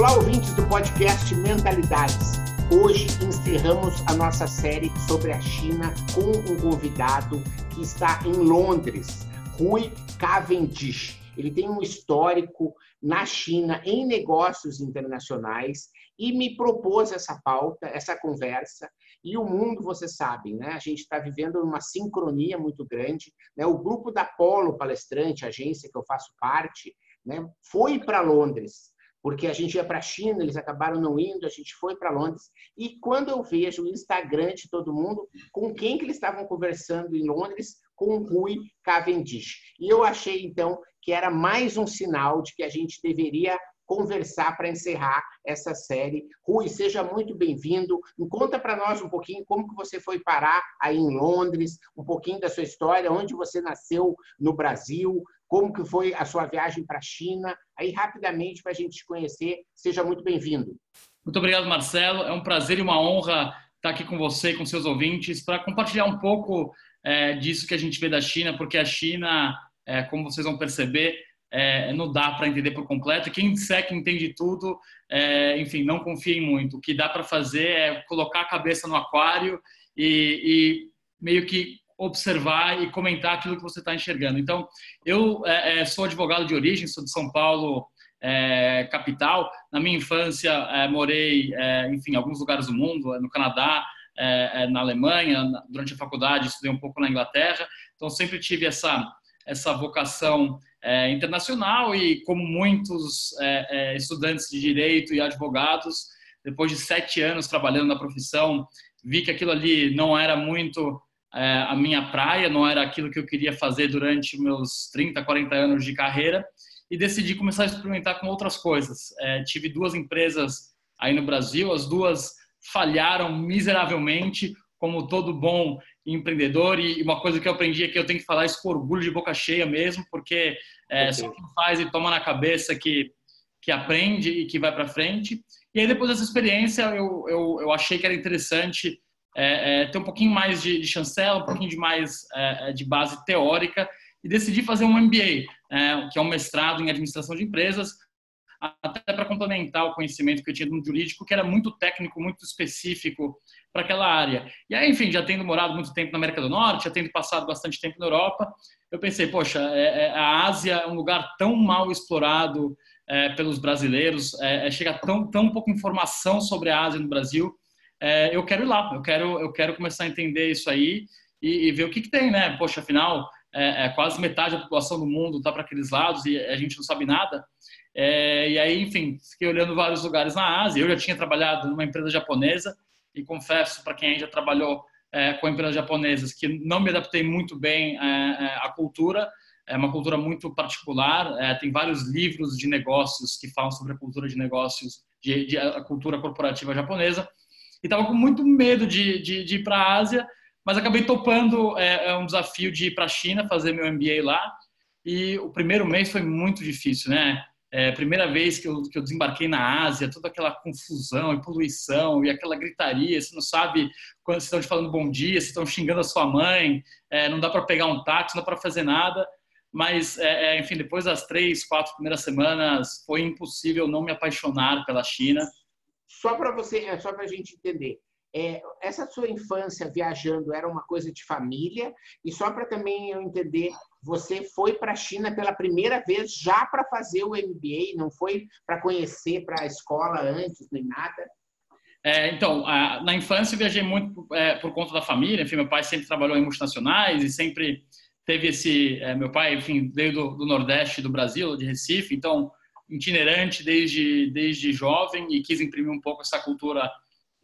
Olá, ouvintes do podcast Mentalidades. Hoje encerramos a nossa série sobre a China com um convidado que está em Londres, Rui Cavendish. Ele tem um histórico na China em negócios internacionais e me propôs essa pauta, essa conversa. E o mundo, você sabe, né? A gente está vivendo uma sincronia muito grande. Né? O grupo da Polo Palestrante, agência que eu faço parte, né? foi para Londres porque a gente ia para a China, eles acabaram não indo, a gente foi para Londres. E quando eu vejo o Instagram de todo mundo, com quem que eles estavam conversando em Londres? Com o Rui Cavendish. E eu achei, então, que era mais um sinal de que a gente deveria conversar para encerrar essa série. Rui, seja muito bem-vindo. Conta para nós um pouquinho como que você foi parar aí em Londres, um pouquinho da sua história, onde você nasceu no Brasil, como que foi a sua viagem para a China. Aí, rapidamente, para a gente te conhecer, seja muito bem-vindo. Muito obrigado, Marcelo. É um prazer e uma honra estar aqui com você, com seus ouvintes, para compartilhar um pouco é, disso que a gente vê da China, porque a China, é, como vocês vão perceber, é, não dá para entender por completo. Quem disser que entende tudo, é, enfim, não confiem muito. O que dá para fazer é colocar a cabeça no aquário e, e meio que observar e comentar aquilo que você está enxergando. Então, eu é, é, sou advogado de origem, sou de São Paulo, é, capital. Na minha infância, é, morei, é, enfim, em alguns lugares do mundo, no Canadá, é, na Alemanha, durante a faculdade, estudei um pouco na Inglaterra. Então, sempre tive essa, essa vocação internacional e, como muitos estudantes de direito e advogados, depois de sete anos trabalhando na profissão, vi que aquilo ali não era muito é, a minha praia, não era aquilo que eu queria fazer durante meus 30, 40 anos de carreira e decidi começar a experimentar com outras coisas. É, tive duas empresas aí no Brasil, as duas falharam miseravelmente, como todo bom empreendedor. E uma coisa que eu aprendi é que eu tenho que falar isso com orgulho de boca cheia mesmo, porque é okay. só quem faz e toma na cabeça que, que aprende e que vai para frente. E aí, depois dessa experiência, eu, eu, eu achei que era interessante é, é, ter um pouquinho mais de, de chancela, um pouquinho de mais é, é de base teórica e decidi fazer um MBA, é, que é um mestrado em administração de empresas, até para complementar o conhecimento que eu tinha no jurídico, que era muito técnico, muito específico para aquela área. E aí, enfim, já tendo morado muito tempo na América do Norte, já tendo passado bastante tempo na Europa, eu pensei, poxa, é, é, a Ásia é um lugar tão mal explorado pelos brasileiros, chega tão, tão pouca informação sobre a Ásia no Brasil, é, eu quero ir lá, eu quero, eu quero começar a entender isso aí e, e ver o que, que tem, né? Poxa, afinal, é, é quase metade da população do mundo está para aqueles lados e a gente não sabe nada. É, e aí, enfim, fiquei olhando vários lugares na Ásia. Eu já tinha trabalhado numa empresa japonesa e confesso para quem já trabalhou é, com empresas japonesas que não me adaptei muito bem é, é, à cultura. É uma cultura muito particular. tem vários livros de negócios que falam sobre a cultura de negócios, de, de a cultura corporativa japonesa e estava com muito medo de, de, de ir para a Ásia, mas acabei topando é, é um desafio de ir para a China fazer meu MBA lá. E o primeiro mês foi muito difícil, né? É, primeira vez que eu, que eu desembarquei na Ásia, toda aquela confusão e poluição e aquela gritaria, você não sabe quando estão te falando bom dia, se estão xingando a sua mãe, é, não dá para pegar um táxi, não dá para fazer nada. Mas, é, é, enfim, depois das três, quatro primeiras semanas, foi impossível não me apaixonar pela China só para você, é, só para a gente entender. É, essa sua infância viajando era uma coisa de família e só para também eu entender, você foi para a China pela primeira vez já para fazer o MBA, não foi para conhecer para a escola antes nem nada? É, então, a, na infância eu viajei muito é, por conta da família. Enfim, meu pai sempre trabalhou em multinacionais e sempre teve esse. É, meu pai, enfim, veio do, do Nordeste do Brasil, de Recife, então itinerante desde, desde jovem e quis imprimir um pouco essa cultura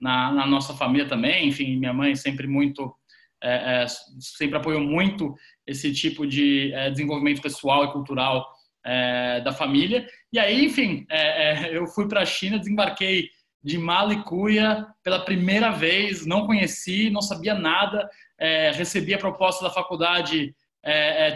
na, na nossa família também. Enfim, minha mãe sempre muito é, é, sempre apoiou muito esse tipo de é, desenvolvimento pessoal e cultural é, da família. E aí, enfim, é, é, eu fui para a China, desembarquei de Malicuia pela primeira vez, não conheci, não sabia nada, recebi a proposta da faculdade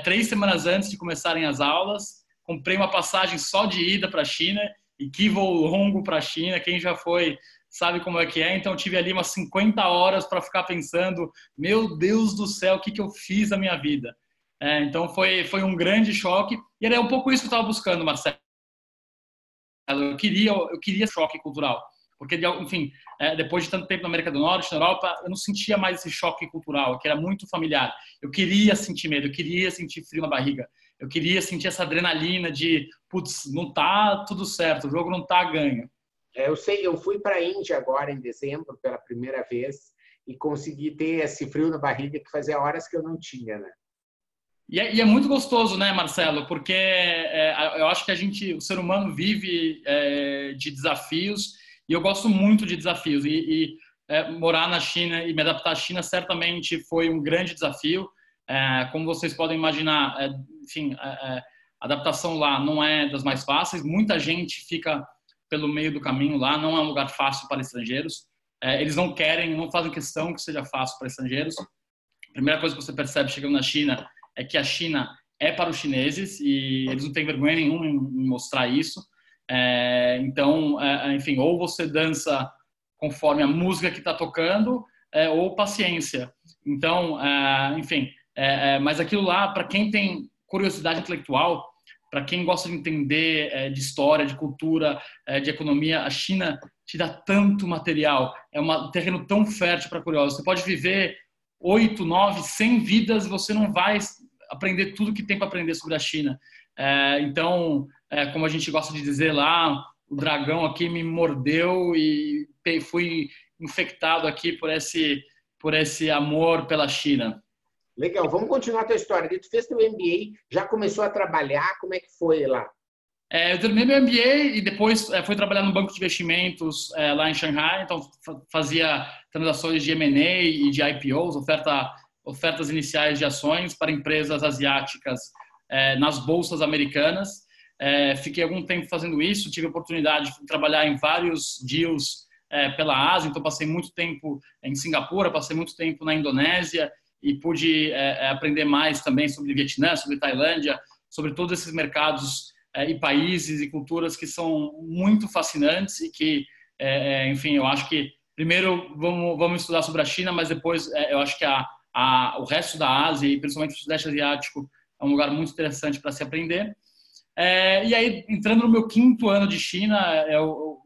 três semanas antes de começarem as aulas comprei uma passagem só de ida para a China e que voo longo para a China. Quem já foi sabe como é que é. Então tive ali umas 50 horas para ficar pensando, meu Deus do céu, o que, que eu fiz na minha vida? É, então foi, foi um grande choque e era um pouco isso que eu estava buscando, Marcelo. Eu queria, eu queria choque cultural. Porque, enfim, é, depois de tanto tempo na América do Norte, na Europa, eu não sentia mais esse choque cultural, que era muito familiar. Eu queria sentir medo, eu queria sentir frio na barriga. Eu queria sentir essa adrenalina de, putz, não tá tudo certo, o jogo não tá ganho. É, eu sei, eu fui para a Índia agora em dezembro pela primeira vez e consegui ter esse frio na barriga que fazia horas que eu não tinha, né? E é, e é muito gostoso, né, Marcelo? Porque é, eu acho que a gente, o ser humano vive é, de desafios e eu gosto muito de desafios. E, e é, morar na China e me adaptar à China certamente foi um grande desafio. É, como vocês podem imaginar, é, enfim, a adaptação lá não é das mais fáceis. Muita gente fica pelo meio do caminho lá. Não é um lugar fácil para estrangeiros. eles não querem, não fazem questão que seja fácil para estrangeiros. A primeira coisa que você percebe chegando na China é que a China é para os chineses e eles não têm vergonha nenhuma em mostrar isso. É, então, é, é, enfim, ou você dança conforme a música que está tocando, é, ou paciência. Então, é, enfim, é, mas aquilo lá, para quem tem curiosidade intelectual, para quem gosta de entender de história, de cultura, de economia, a China te dá tanto material, é um terreno tão fértil para curiosos. Você pode viver oito, nove, cem vidas, você não vai aprender tudo que tem para aprender sobre a China. É, então, é, como a gente gosta de dizer lá, o dragão aqui me mordeu e fui infectado aqui por esse, por esse amor pela China. Legal, vamos continuar a tua história. Tu fez teu MBA, já começou a trabalhar, como é que foi lá? É, eu terminei meu MBA e depois é, fui trabalhar no banco de investimentos é, lá em Shanghai, então fazia transações de M&A e de IPOs, oferta ofertas iniciais de ações para empresas asiáticas é, nas bolsas americanas. É, fiquei algum tempo fazendo isso, tive a oportunidade de trabalhar em vários deals é, pela Ásia, então passei muito tempo em Singapura, passei muito tempo na Indonésia e pude é, é, aprender mais também sobre Vietnã, sobre Tailândia, sobre todos esses mercados é, e países e culturas que são muito fascinantes e que, enfim, eu acho que primeiro vamos, vamos estudar sobre a China, mas depois eu acho que a a, o resto da Ásia e principalmente o Sudeste Asiático é um lugar muito interessante para se aprender. É, e aí, entrando no meu quinto ano de China, é,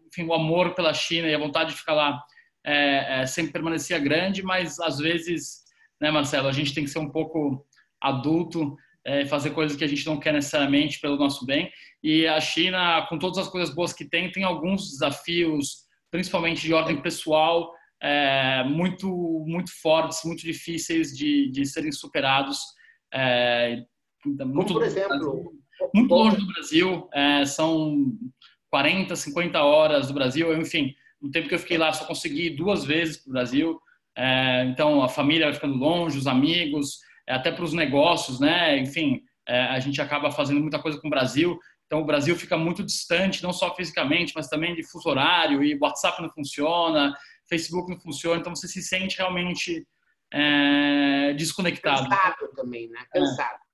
enfim, o amor pela China e a vontade de ficar lá é, é, sempre permanecia grande, mas às vezes, né, Marcelo, a gente tem que ser um pouco adulto é, fazer coisas que a gente não quer necessariamente pelo nosso bem. E a China, com todas as coisas boas que tem, tem alguns desafios, principalmente de ordem pessoal, é, muito, muito fortes, muito difíceis de, de serem superados. É, muito, por exemplo? muito longe do Brasil, é, são 40, 50 horas do Brasil. Enfim, no tempo que eu fiquei lá, só consegui duas vezes para o Brasil. É, então, a família vai ficando longe, os amigos, é, até para os negócios, né? Enfim, é, a gente acaba fazendo muita coisa com o Brasil. Então, o Brasil fica muito distante, não só fisicamente, mas também de fuso horário, e WhatsApp não funciona, Facebook não funciona, então você se sente realmente é, desconectado. Cansado também, né? Cansado. É.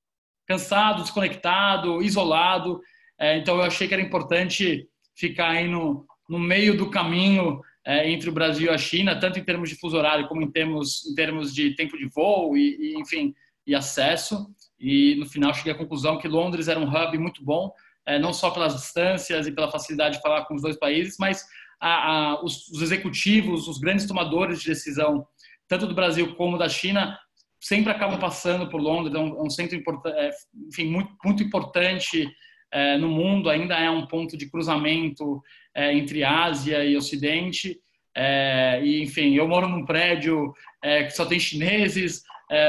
Cansado, desconectado, isolado. É, então eu achei que era importante ficar aí no, no meio do caminho é, entre o Brasil e a China, tanto em termos de fuso horário como em termos, em termos de tempo de voo e, e enfim, e acesso. E no final cheguei à conclusão que Londres era um hub muito bom, é, não só pelas distâncias e pela facilidade de falar com os dois países, mas a, a, os, os, executivos, os grandes tomadores de decisão, tanto do Brasil como da China, sempre acabam passando por Londres. É um, é centro é, enfim, muito, muito importante no mundo. Ainda é um ponto de cruzamento é, entre Ásia e Ocidente. É, e enfim, eu moro num prédio que só tem chineses.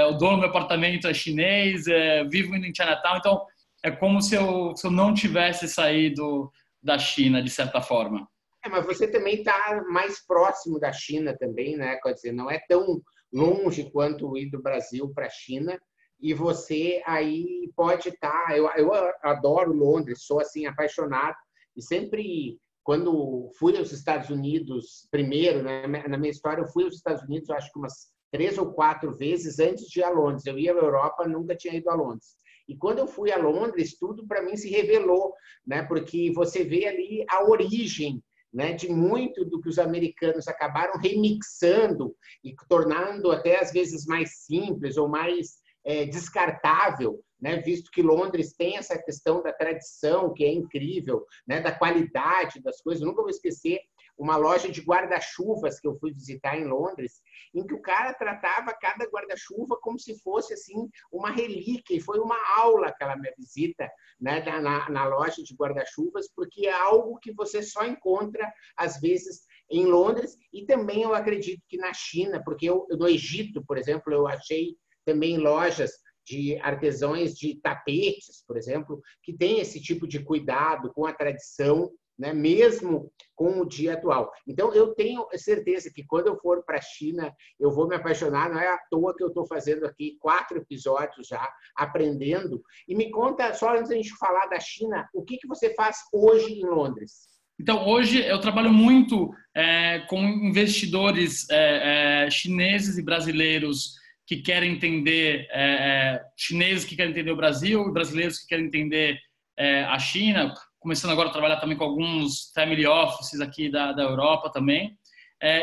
o dono do meu apartamento é chinês. vivo indo em Chinatown, então é como se eu, se eu não tivesse saído da China de certa forma. É, mas você também está mais próximo da China também, né? Quer dizer, não é tão longe quanto ir do Brasil para a China. E você aí pode estar. Tá, eu, eu adoro Londres, sou assim apaixonado e sempre quando fui aos Estados Unidos primeiro, né, na minha história, eu fui aos Estados Unidos, acho que umas três ou quatro vezes antes de ir a Londres. Eu ia à Europa, nunca tinha ido a Londres. E quando eu fui a Londres, tudo para mim se revelou, né? Porque você vê ali a origem né, de muito do que os americanos acabaram remixando e tornando até às vezes mais simples ou mais é, descartável né, visto que Londres tem essa questão da tradição, que é incrível, né, da qualidade das coisas. Eu nunca vou esquecer uma loja de guarda-chuvas que eu fui visitar em Londres, em que o cara tratava cada guarda-chuva como se fosse assim uma relíquia. E foi uma aula aquela minha visita né, na, na loja de guarda-chuvas, porque é algo que você só encontra, às vezes, em Londres e também eu acredito que na China, porque eu, no Egito, por exemplo, eu achei também lojas de artesãos de tapetes, por exemplo, que tem esse tipo de cuidado com a tradição, né, mesmo com o dia atual. Então, eu tenho certeza que quando eu for para a China, eu vou me apaixonar. Não é à toa que eu estou fazendo aqui quatro episódios já, aprendendo. E me conta, só antes da gente falar da China, o que, que você faz hoje em Londres? Então, hoje eu trabalho muito é, com investidores é, é, chineses e brasileiros que querem entender, é, é, chineses que querem entender o Brasil brasileiros que querem entender é, a China. Começando agora a trabalhar também com alguns family offices aqui da, da Europa também.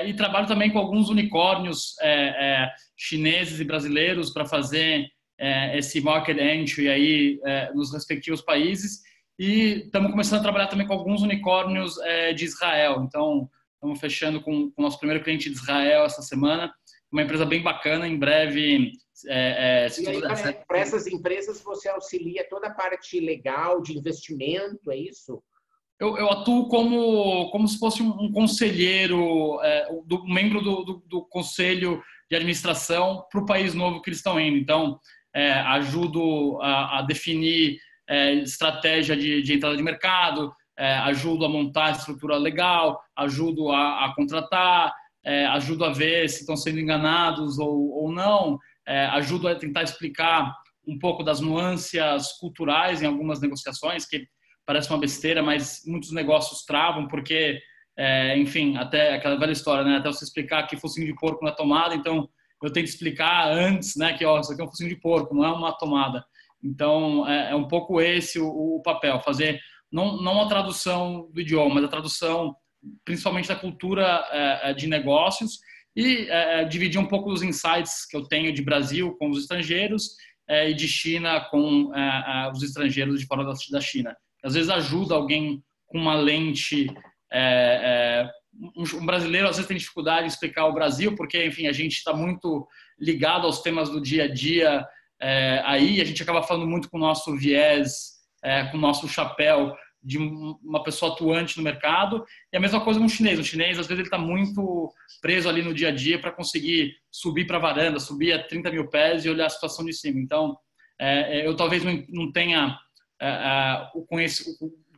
e trabalho também com alguns unicórnios chineses e brasileiros para fazer esse market entry aí nos respectivos países e estamos começando a trabalhar também com alguns unicórnios é, de Israel. Então, estamos fechando com o nosso primeiro cliente de Israel essa semana. Uma empresa bem bacana, em breve. É, é, e aí, para essas empresas, você auxilia toda a parte legal de investimento, é isso? Eu, eu, atuo como, como se fosse um, conselheiro, é, do, um membro do, do, do, conselho de administração para o país novo que eles estão indo. Então, é, ajudo a, a, definir é, estratégia de, de, entrada de mercado, é, ajudo a montar a estrutura legal, ajudo a, a contratar, é, ajudo a ver se estão sendo enganados ou, ou não, é, ajudo a tentar explicar um pouco das nuances culturais em algumas negociações, que parece uma besteira, mas muitos negócios travam porque, é, enfim, até aquela velha história, né? Até você explicar que focinho de porco na tomada, então eu tenho que explicar antes, né, que ó, isso aqui é um focinho de porco, não é uma tomada. Então, é, é um pouco esse o, o, papel, fazer não, não a tradução do idioma, mas a tradução principalmente da cultura é, é de negócios e é, dividir um pouco dos insights que eu tenho de Brasil com os estrangeiros e de China com os estrangeiros de fora da, China. Às vezes ajuda alguém com uma lente um, brasileiro às vezes tem dificuldade em explicar o Brasil, porque, enfim, a gente está muito ligado aos temas do dia a dia aí a gente acaba falando muito com o nosso viés, com o nosso chapéu de uma pessoa atuante no mercado. E a mesma coisa com o chinês. O chinês, às vezes, ele está muito preso ali no dia a dia para conseguir subir para a varanda, subir a 30 mil pés e olhar a situação de cima. Então, é, é eu talvez não, tenha é, é, o,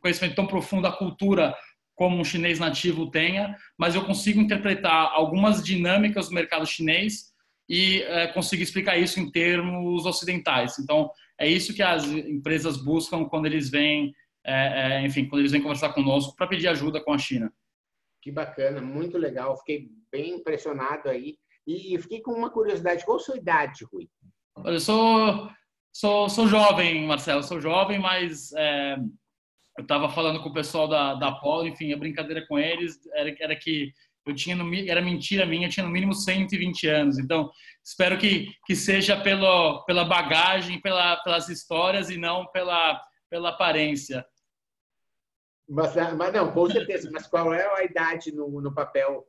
conhecimento tão profundo da cultura como um chinês nativo tenha, mas eu consigo interpretar algumas dinâmicas do mercado chinês e é, conseguir explicar isso em termos ocidentais. Então, é isso que as empresas buscam quando eles vêm, é, é, enfim, quando eles vêm conversar conosco para pedir ajuda com a China. Que bacana, muito legal. Fiquei bem impressionado aí. E fiquei com uma curiosidade. Qual a sua idade, Rui? Eu sou, sou, sou jovem, Marcelo. Sou jovem, mas é, eu estava falando com o pessoal da, da Apollo, enfim, a brincadeira com eles era, era que eu tinha no, era mentira minha, eu tinha no mínimo 120 anos. Então, espero que, que seja pelo, pela bagagem, pela, pelas histórias e não pela, pela aparência. Mas, mas não, com certeza. Mas qual é a idade no, no papel?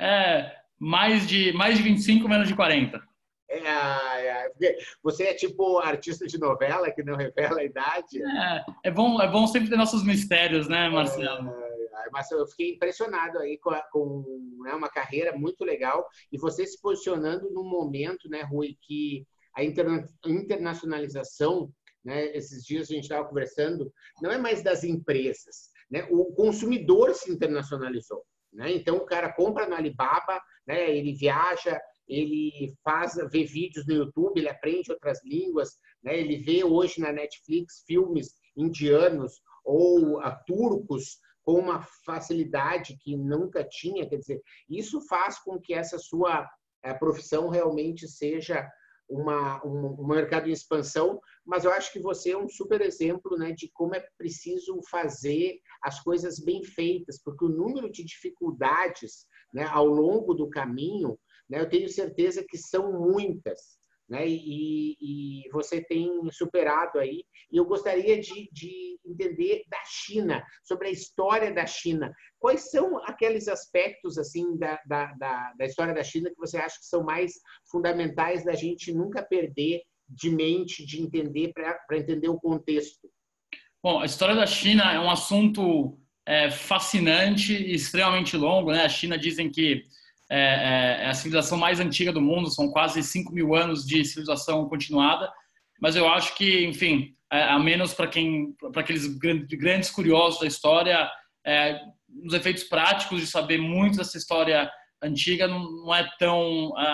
É, mais de, mais de 25, menos de 40. É, é, você é tipo artista de novela que não revela a idade? É, é, bom, é bom sempre ter nossos mistérios, né, Marcelo? É, mas eu fiquei impressionado aí com, a, com né, uma carreira muito legal e você se posicionando num momento, né, Rui, que a interna internacionalização, né, esses dias a gente estava conversando, não é mais das empresas, né, o consumidor se internacionalizou. Né? Então o cara compra no Alibaba, né, ele viaja, ele faz, vê vídeos no YouTube, ele aprende outras línguas, né? ele vê hoje na Netflix filmes indianos ou uh, turcos com uma facilidade que nunca tinha. Quer dizer, isso faz com que essa sua eh, profissão realmente seja uma, um, um, mercado em expansão, mas eu acho que você é um super exemplo né, de como é preciso fazer as coisas bem feitas, porque o número de dificuldades né, ao longo do caminho, né, eu tenho certeza que são muitas. né? E, e, você tem superado aí. E eu gostaria de, de, entender da China, sobre a história da China. Quais são aqueles aspectos assim da, da, da, da história da China que você acha que são mais fundamentais da gente nunca perder de mente, de entender para entender o contexto? Bom, a história da China é um assunto é, fascinante e extremamente longo. Né? A China dizem que é, é, é, a civilização mais antiga do mundo, são quase 5 mil anos de civilização continuada, mas eu acho que, enfim, é, a menos para quem, para aqueles grandes curiosos da história, é, os efeitos práticos de saber muito dessa história antiga não, é tão a,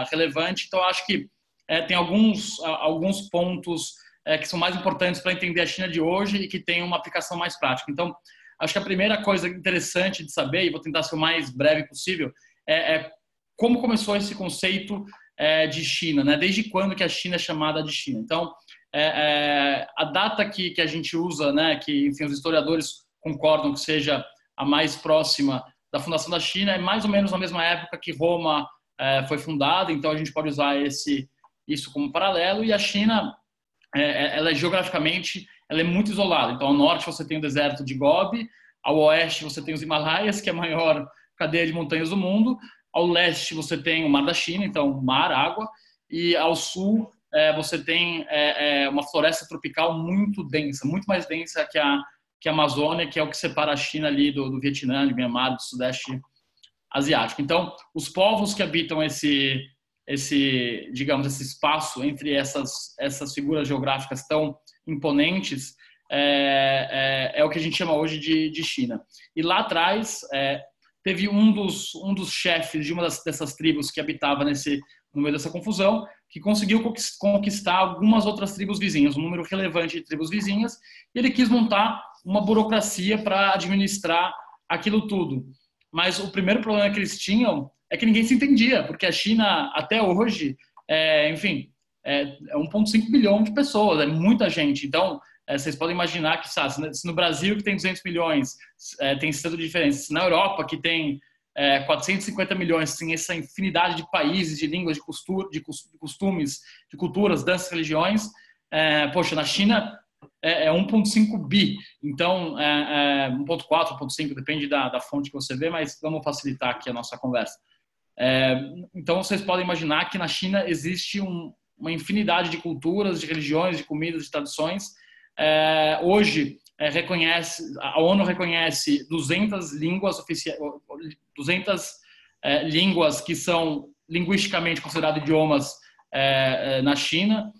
a relevante. Então, acho que é, tem alguns, a, alguns pontos é, que são mais importantes para entender a China de hoje e que tem uma aplicação mais prática. Então, acho que a primeira coisa interessante de saber, e vou tentar ser o mais breve possível, é, é como começou esse conceito é, de China, né? Desde quando que a China é chamada de China? Então, é, é, a data que, que a gente usa, né? Que enfim os historiadores concordam que seja a mais próxima da fundação da China é mais ou menos na mesma época que Roma é, foi fundada. Então, a gente pode usar esse isso como paralelo e a China ela é geograficamente ela é muito isolada. Então, ao norte você tem o deserto de Gobi, ao oeste você tem os Himalaias, que é a maior cadeia de montanhas do mundo. Ao leste você tem o Mar da China, então mar, água, e ao sul é, você tem é, é, uma floresta tropical muito densa, muito mais densa que a, que a Amazônia, que é o que separa a China ali do, do Vietnã, de Myanmar, do Sudeste Asiático. Então, os povos que habitam esse, esse, digamos, esse espaço entre essas, essas figuras geográficas tão imponentes é, é, é, o que a gente chama hoje de, de China. E lá atrás, é, teve um dos, um dos chefes de uma das, dessas tribos que habitava nesse, no meio dessa confusão, que conseguiu conquistar algumas outras tribos vizinhas, um número relevante de tribos vizinhas, e ele quis montar uma burocracia para administrar aquilo tudo. Mas o primeiro problema que eles tinham é que ninguém se entendia, porque a China, até hoje, é, enfim, é, é 1,5 bilhão de pessoas, é muita gente. Então, é, vocês podem imaginar que sabe, se no Brasil, que tem 200 milhões, é, tem esse tanto de diferença, se na Europa, que tem é, 450 milhões, tem essa infinidade de países, de línguas, de, costur, de costumes, de culturas, danças, religiões, é, poxa, na China é, 1,5 é bi, então 1,4, 1,5, depende da, da, fonte que você vê, mas vamos facilitar aqui a nossa conversa. É, então, vocês podem imaginar que na China existe um, uma infinidade de culturas, de religiões, de comidas, de tradições, é, hoje é, reconhece, a ONU reconhece 200 línguas oficiais, 200 é, línguas que são linguisticamente consideradas idiomas é, é, na China.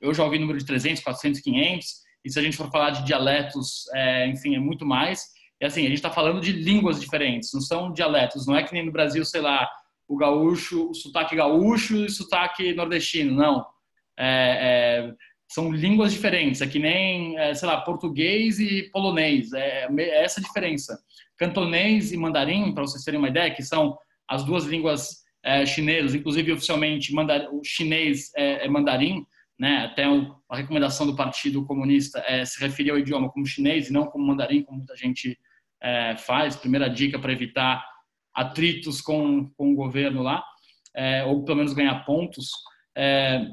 Eu já ouvi número de 300, 400, 500. E se a gente for falar de dialetos, enfim, é muito mais. E assim, a gente está falando de línguas diferentes, não são dialetos. Não é que nem no Brasil, sei lá, o gaúcho, o sotaque gaúcho e o sotaque nordestino. Não. É, é, são línguas diferentes, é que nem, é, sei lá, português e polonês, é, é essa a diferença. Cantonês e mandarim, para vocês terem uma ideia, que são as duas línguas é, chinesas, inclusive oficialmente o chinês é, é mandarim, né? até a recomendação do Partido Comunista é se referir ao idioma como chinês e não como mandarim, como muita gente é, faz. Primeira dica para evitar atritos com, com o governo lá, é, ou pelo menos ganhar pontos. É,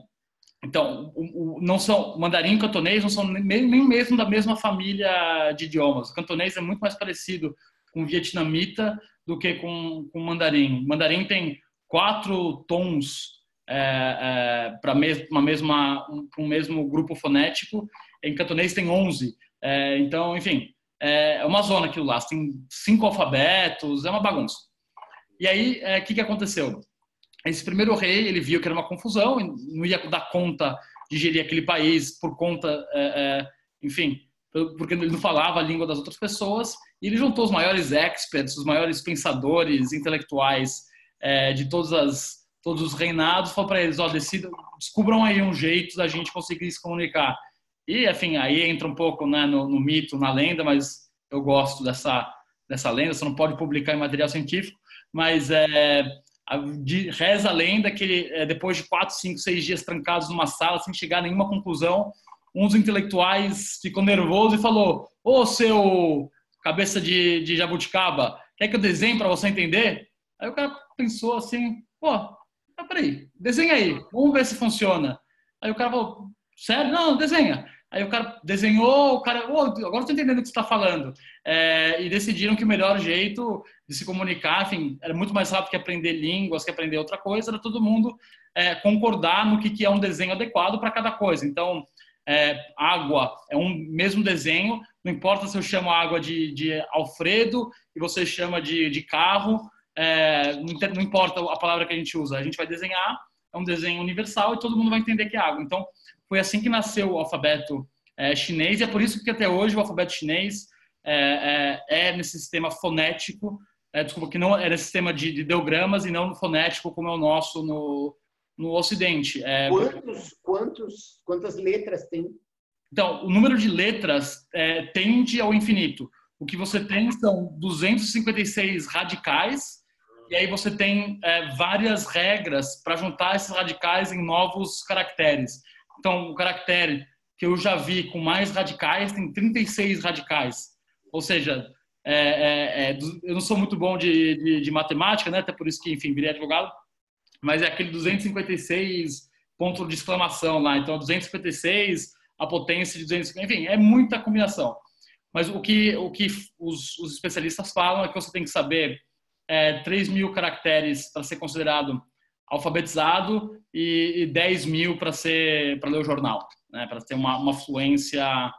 então, o, o, não são mandarim e cantonês não são nem, nem mesmo da mesma família de idiomas. O cantonês é muito mais parecido com o vietnamita do que com o mandarim. O mandarim tem quatro tons é, é, para mes, uma mesma um, um, mesmo grupo fonético. Em cantonês tem 11. É, então, enfim, é, uma zona aquilo lá. Tem cinco alfabetos, é uma bagunça. E aí, o é, que, que aconteceu? esse primeiro rei ele viu que era uma confusão, não ia dar conta de gerir aquele país por conta, é, é, enfim, porque ele não falava a língua das outras pessoas. E ele juntou os maiores experts, os maiores pensadores intelectuais é, de todas as, todos os reinados, falou para eles: ó, decidam, descubram aí um jeito da gente conseguir se comunicar. E, enfim, aí entra um pouco né, no, no mito, na lenda, mas eu gosto dessa, dessa lenda. Você não pode publicar em material científico, mas é, reza a lenda que é, depois de quatro, cinco, seis dias trancados numa sala, sem chegar a nenhuma conclusão, um dos intelectuais ficou nervoso e falou: Ô seu cabeça de, de jabuticaba, quer que eu desenhe para você entender? Aí o cara pensou assim: pô, Ah, peraí, desenha aí, vamos ver se funciona. Aí o cara falou, sério? Não, desenha. Aí o cara desenhou, o cara, oh, agora estou entendendo o que você está falando. É, e decidiram que o melhor jeito de se comunicar, enfim, era muito mais rápido que aprender línguas, que aprender outra coisa, era todo mundo é, concordar no que, que é um desenho adequado para cada coisa. Então, é, água é um mesmo desenho, não importa se eu chamo água de, de Alfredo e você chama de, de carro, é, não importa a palavra que a gente usa, a gente vai desenhar, é um desenho universal e todo mundo vai entender que é água. Então, foi assim que nasceu o alfabeto é, chinês e é por isso que até hoje o alfabeto chinês é, é, é nesse sistema fonético, é, desculpa, que não é nesse sistema de, de ideogramas e não fonético como é o nosso no, no Ocidente. É, quantos, quantos, quantas letras tem? Então, o número de letras é, tende ao infinito. O que você tem são 256 radicais, e aí você tem é, várias regras para juntar esses radicais em novos caracteres. Então, o caractere que eu já vi com mais radicais tem 36 radicais. Ou seja, é, é, é eu não sou muito bom de, de, de, matemática, né? até por isso que, enfim, virei advogado, mas é aquele 256 ponto de exclamação lá. Então, 256, a potência de 250, enfim, é muita combinação. Mas o que, o que os, os especialistas falam é que você tem que saber é, 3 mil caracteres para ser considerado alfabetizado e, e 10 mil para ser para ler o jornal, né? para ter uma, uma fluência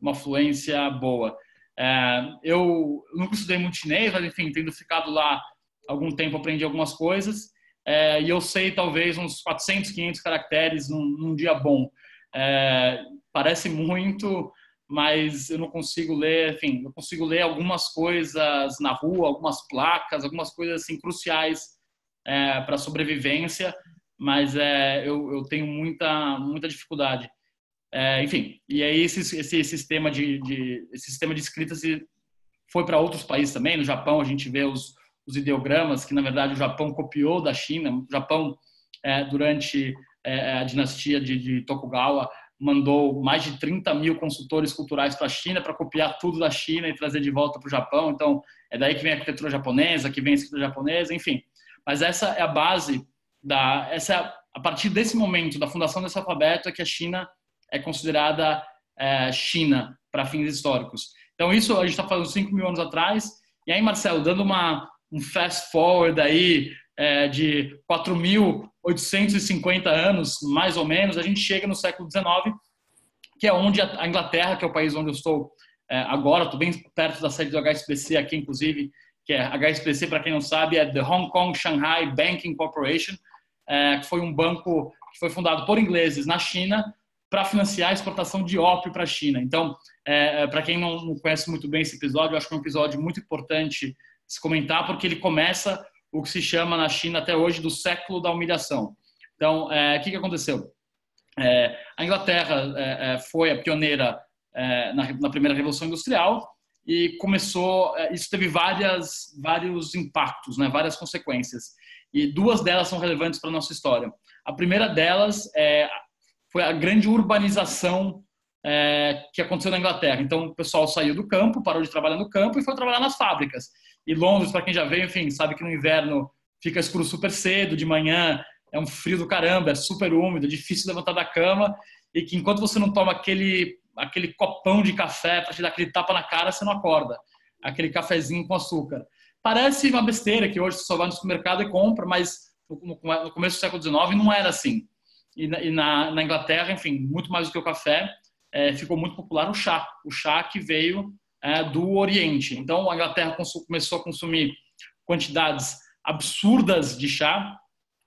uma fluência boa. É, eu nunca estudei muito chinês, mas enfim, tendo ficado lá algum tempo, aprendi algumas coisas é, e eu sei talvez uns 400, 500 caracteres num, num dia bom. É, parece muito, mas eu não consigo ler, enfim, eu consigo ler algumas coisas na rua, algumas placas, algumas coisas assim cruciais é, para sobrevivência, mas é, eu, eu, tenho muita muita dificuldade. É, enfim, e aí esse, esse sistema de, de esse sistema de escrita se foi para outros países também. No Japão a gente vê os, os ideogramas que na verdade o Japão copiou da China. O Japão é, durante é, a dinastia de, de Tokugawa mandou mais de 30 mil consultores culturais para a China para copiar tudo da China e trazer de volta para o Japão. Então, é daí que vem a arquitetura japonesa, que vem a escrita japonesa, enfim. Mas essa é a base da essa é a partir desse momento da fundação desse alfabeto é que a China é considerada é, China para fins históricos. Então isso a gente está falando 5 mil anos atrás. E aí, Marcelo, dando uma um fast forward aí é, de 4.850 anos, mais ou menos, a gente chega no século XIX, que é onde a Inglaterra, que é o país onde eu estou é, agora, estou bem perto da sede do HSBC aqui, inclusive, que é HSBC, para quem não sabe, é The Hong Kong Shanghai Banking Corporation, é, que foi um banco que foi fundado por ingleses na China para financiar a exportação de ópio para a China. Então, é, é para quem não conhece muito bem esse episódio, eu acho que é um episódio muito importante se comentar, porque ele começa o que se chama na China até hoje do século da humilhação. Então, é, o que, que aconteceu? É, a Inglaterra é, é foi a pioneira na, na, primeira revolução industrial e começou. É, isso teve várias, vários impactos, né, várias consequências. E duas delas são relevantes para a nossa história. A primeira delas foi a grande urbanização que aconteceu na Inglaterra. Então, o pessoal saiu do campo, parou de trabalhar no campo e foi trabalhar nas fábricas. E Londres, para quem já veio, enfim, sabe que no inverno fica escuro super cedo, de manhã é um frio do caramba, é super úmido, é difícil levantar da cama e que enquanto você não toma aquele aquele copão de café para te dar aquele tapa na cara, você não acorda. Aquele cafezinho com açúcar. Parece uma besteira que hoje você só vai no supermercado e compra, mas no começo do século XIX não era assim. E na, e na, na Inglaterra, enfim, muito mais do que o café, é, ficou muito popular o chá. O chá que veio é, do Oriente. Então, a Inglaterra começou a consumir quantidades absurdas de chá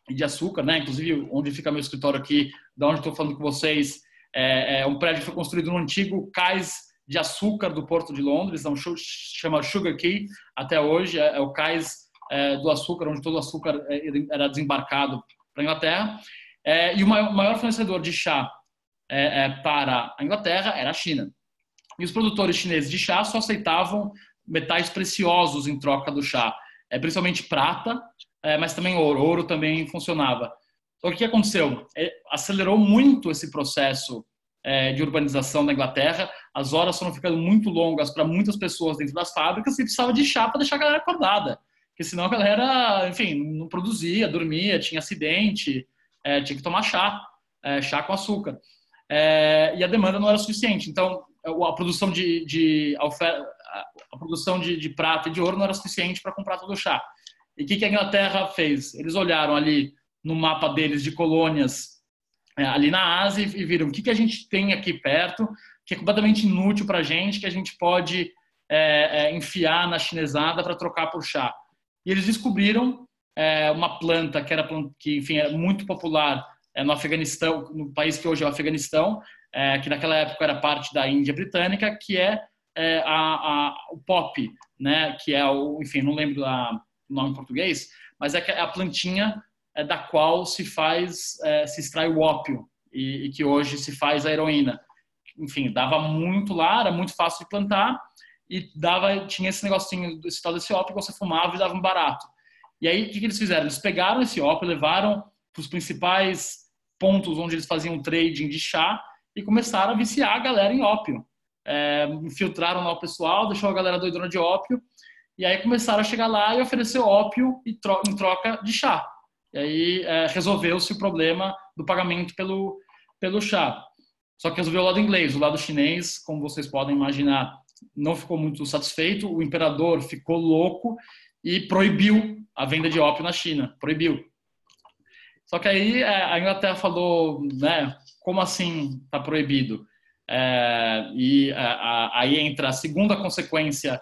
e de açúcar, né? Inclusive, onde fica meu escritório aqui, da onde estou falando com vocês, é, é, um prédio que foi construído no antigo cais de açúcar do Porto de Londres, então chama Sugar Key até hoje, é, é o cais é, do açúcar, onde todo o açúcar é, era desembarcado para a Inglaterra. É, e o maior, fornecedor de chá para a Inglaterra era a China. E os produtores chineses de chá só aceitavam metais preciosos em troca do chá, é, principalmente prata, é, mas também ouro. Ouro também funcionava. Então, o que aconteceu? É, acelerou muito esse processo é, de urbanização da Inglaterra. As horas foram ficando muito longas para muitas pessoas dentro das fábricas e precisava de chá para deixar a galera acordada. porque senão a galera, enfim, não produzia, dormia, tinha acidente, é, tinha que tomar chá, é, chá com açúcar. É, e a demanda não era suficiente. Então, a produção de, de a, produção de, de, prata e de ouro não era suficiente para comprar todo o chá. E o que, que, a Inglaterra fez? Eles olharam ali no mapa deles de colônias é, ali na Ásia e viram o que, que a gente tem aqui perto, que é completamente inútil para a gente, que a gente pode é, é, enfiar na chinesada para trocar por chá. E eles descobriram é, uma planta que era que enfim é muito popular é, no Afeganistão, no país que hoje é o Afeganistão, é, que naquela época era parte da Índia britânica, que é, a, a, o pop, né? Que é o, enfim, não lembro o nome em português, mas é, a plantinha da qual se faz, é, se extrai o ópio e, e, que hoje se faz a heroína. Enfim, dava muito lá, era muito fácil de plantar e dava, tinha esse negocinho, esse tal desse ópio que você fumava e dava um barato. E aí, o que, que eles fizeram? Eles pegaram esse ópio, levaram para os principais pontos onde eles faziam trading de chá e começaram a viciar a galera em ópio. É, infiltraram lá o pessoal, deixou a galera doidona de ópio, e aí começaram a chegar lá e oferecer ópio em troca de chá. E aí é, resolveu-se o problema do pagamento pelo, pelo chá. Só que resolveu o lado inglês, o lado chinês, como vocês podem imaginar, não ficou muito satisfeito. O imperador ficou louco e proibiu a venda de ópio na China. Proibiu. Só que aí é, a Inglaterra falou, né, como assim está proibido? É, e a, a, aí entra a segunda consequência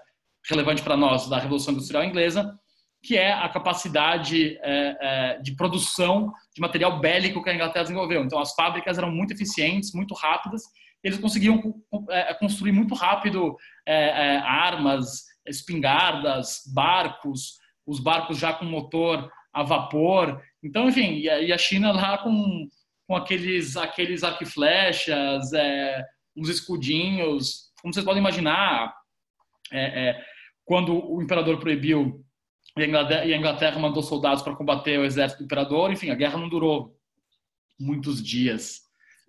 relevante para nós da Revolução Industrial Inglesa, que é a capacidade é, é, de produção de material bélico que a Inglaterra desenvolveu. Então, as fábricas eram muito eficientes, muito rápidas, eles conseguiam é, construir muito rápido é, é, armas, espingardas, barcos, os barcos já com motor a vapor. Então, enfim, e a China lá com, com aqueles, aqueles arco é, uns escudinhos, como vocês podem imaginar, quando o imperador proibiu e a Inglaterra, e a Inglaterra mandou soldados para combater o exército do imperador. Enfim, a guerra não durou muitos dias.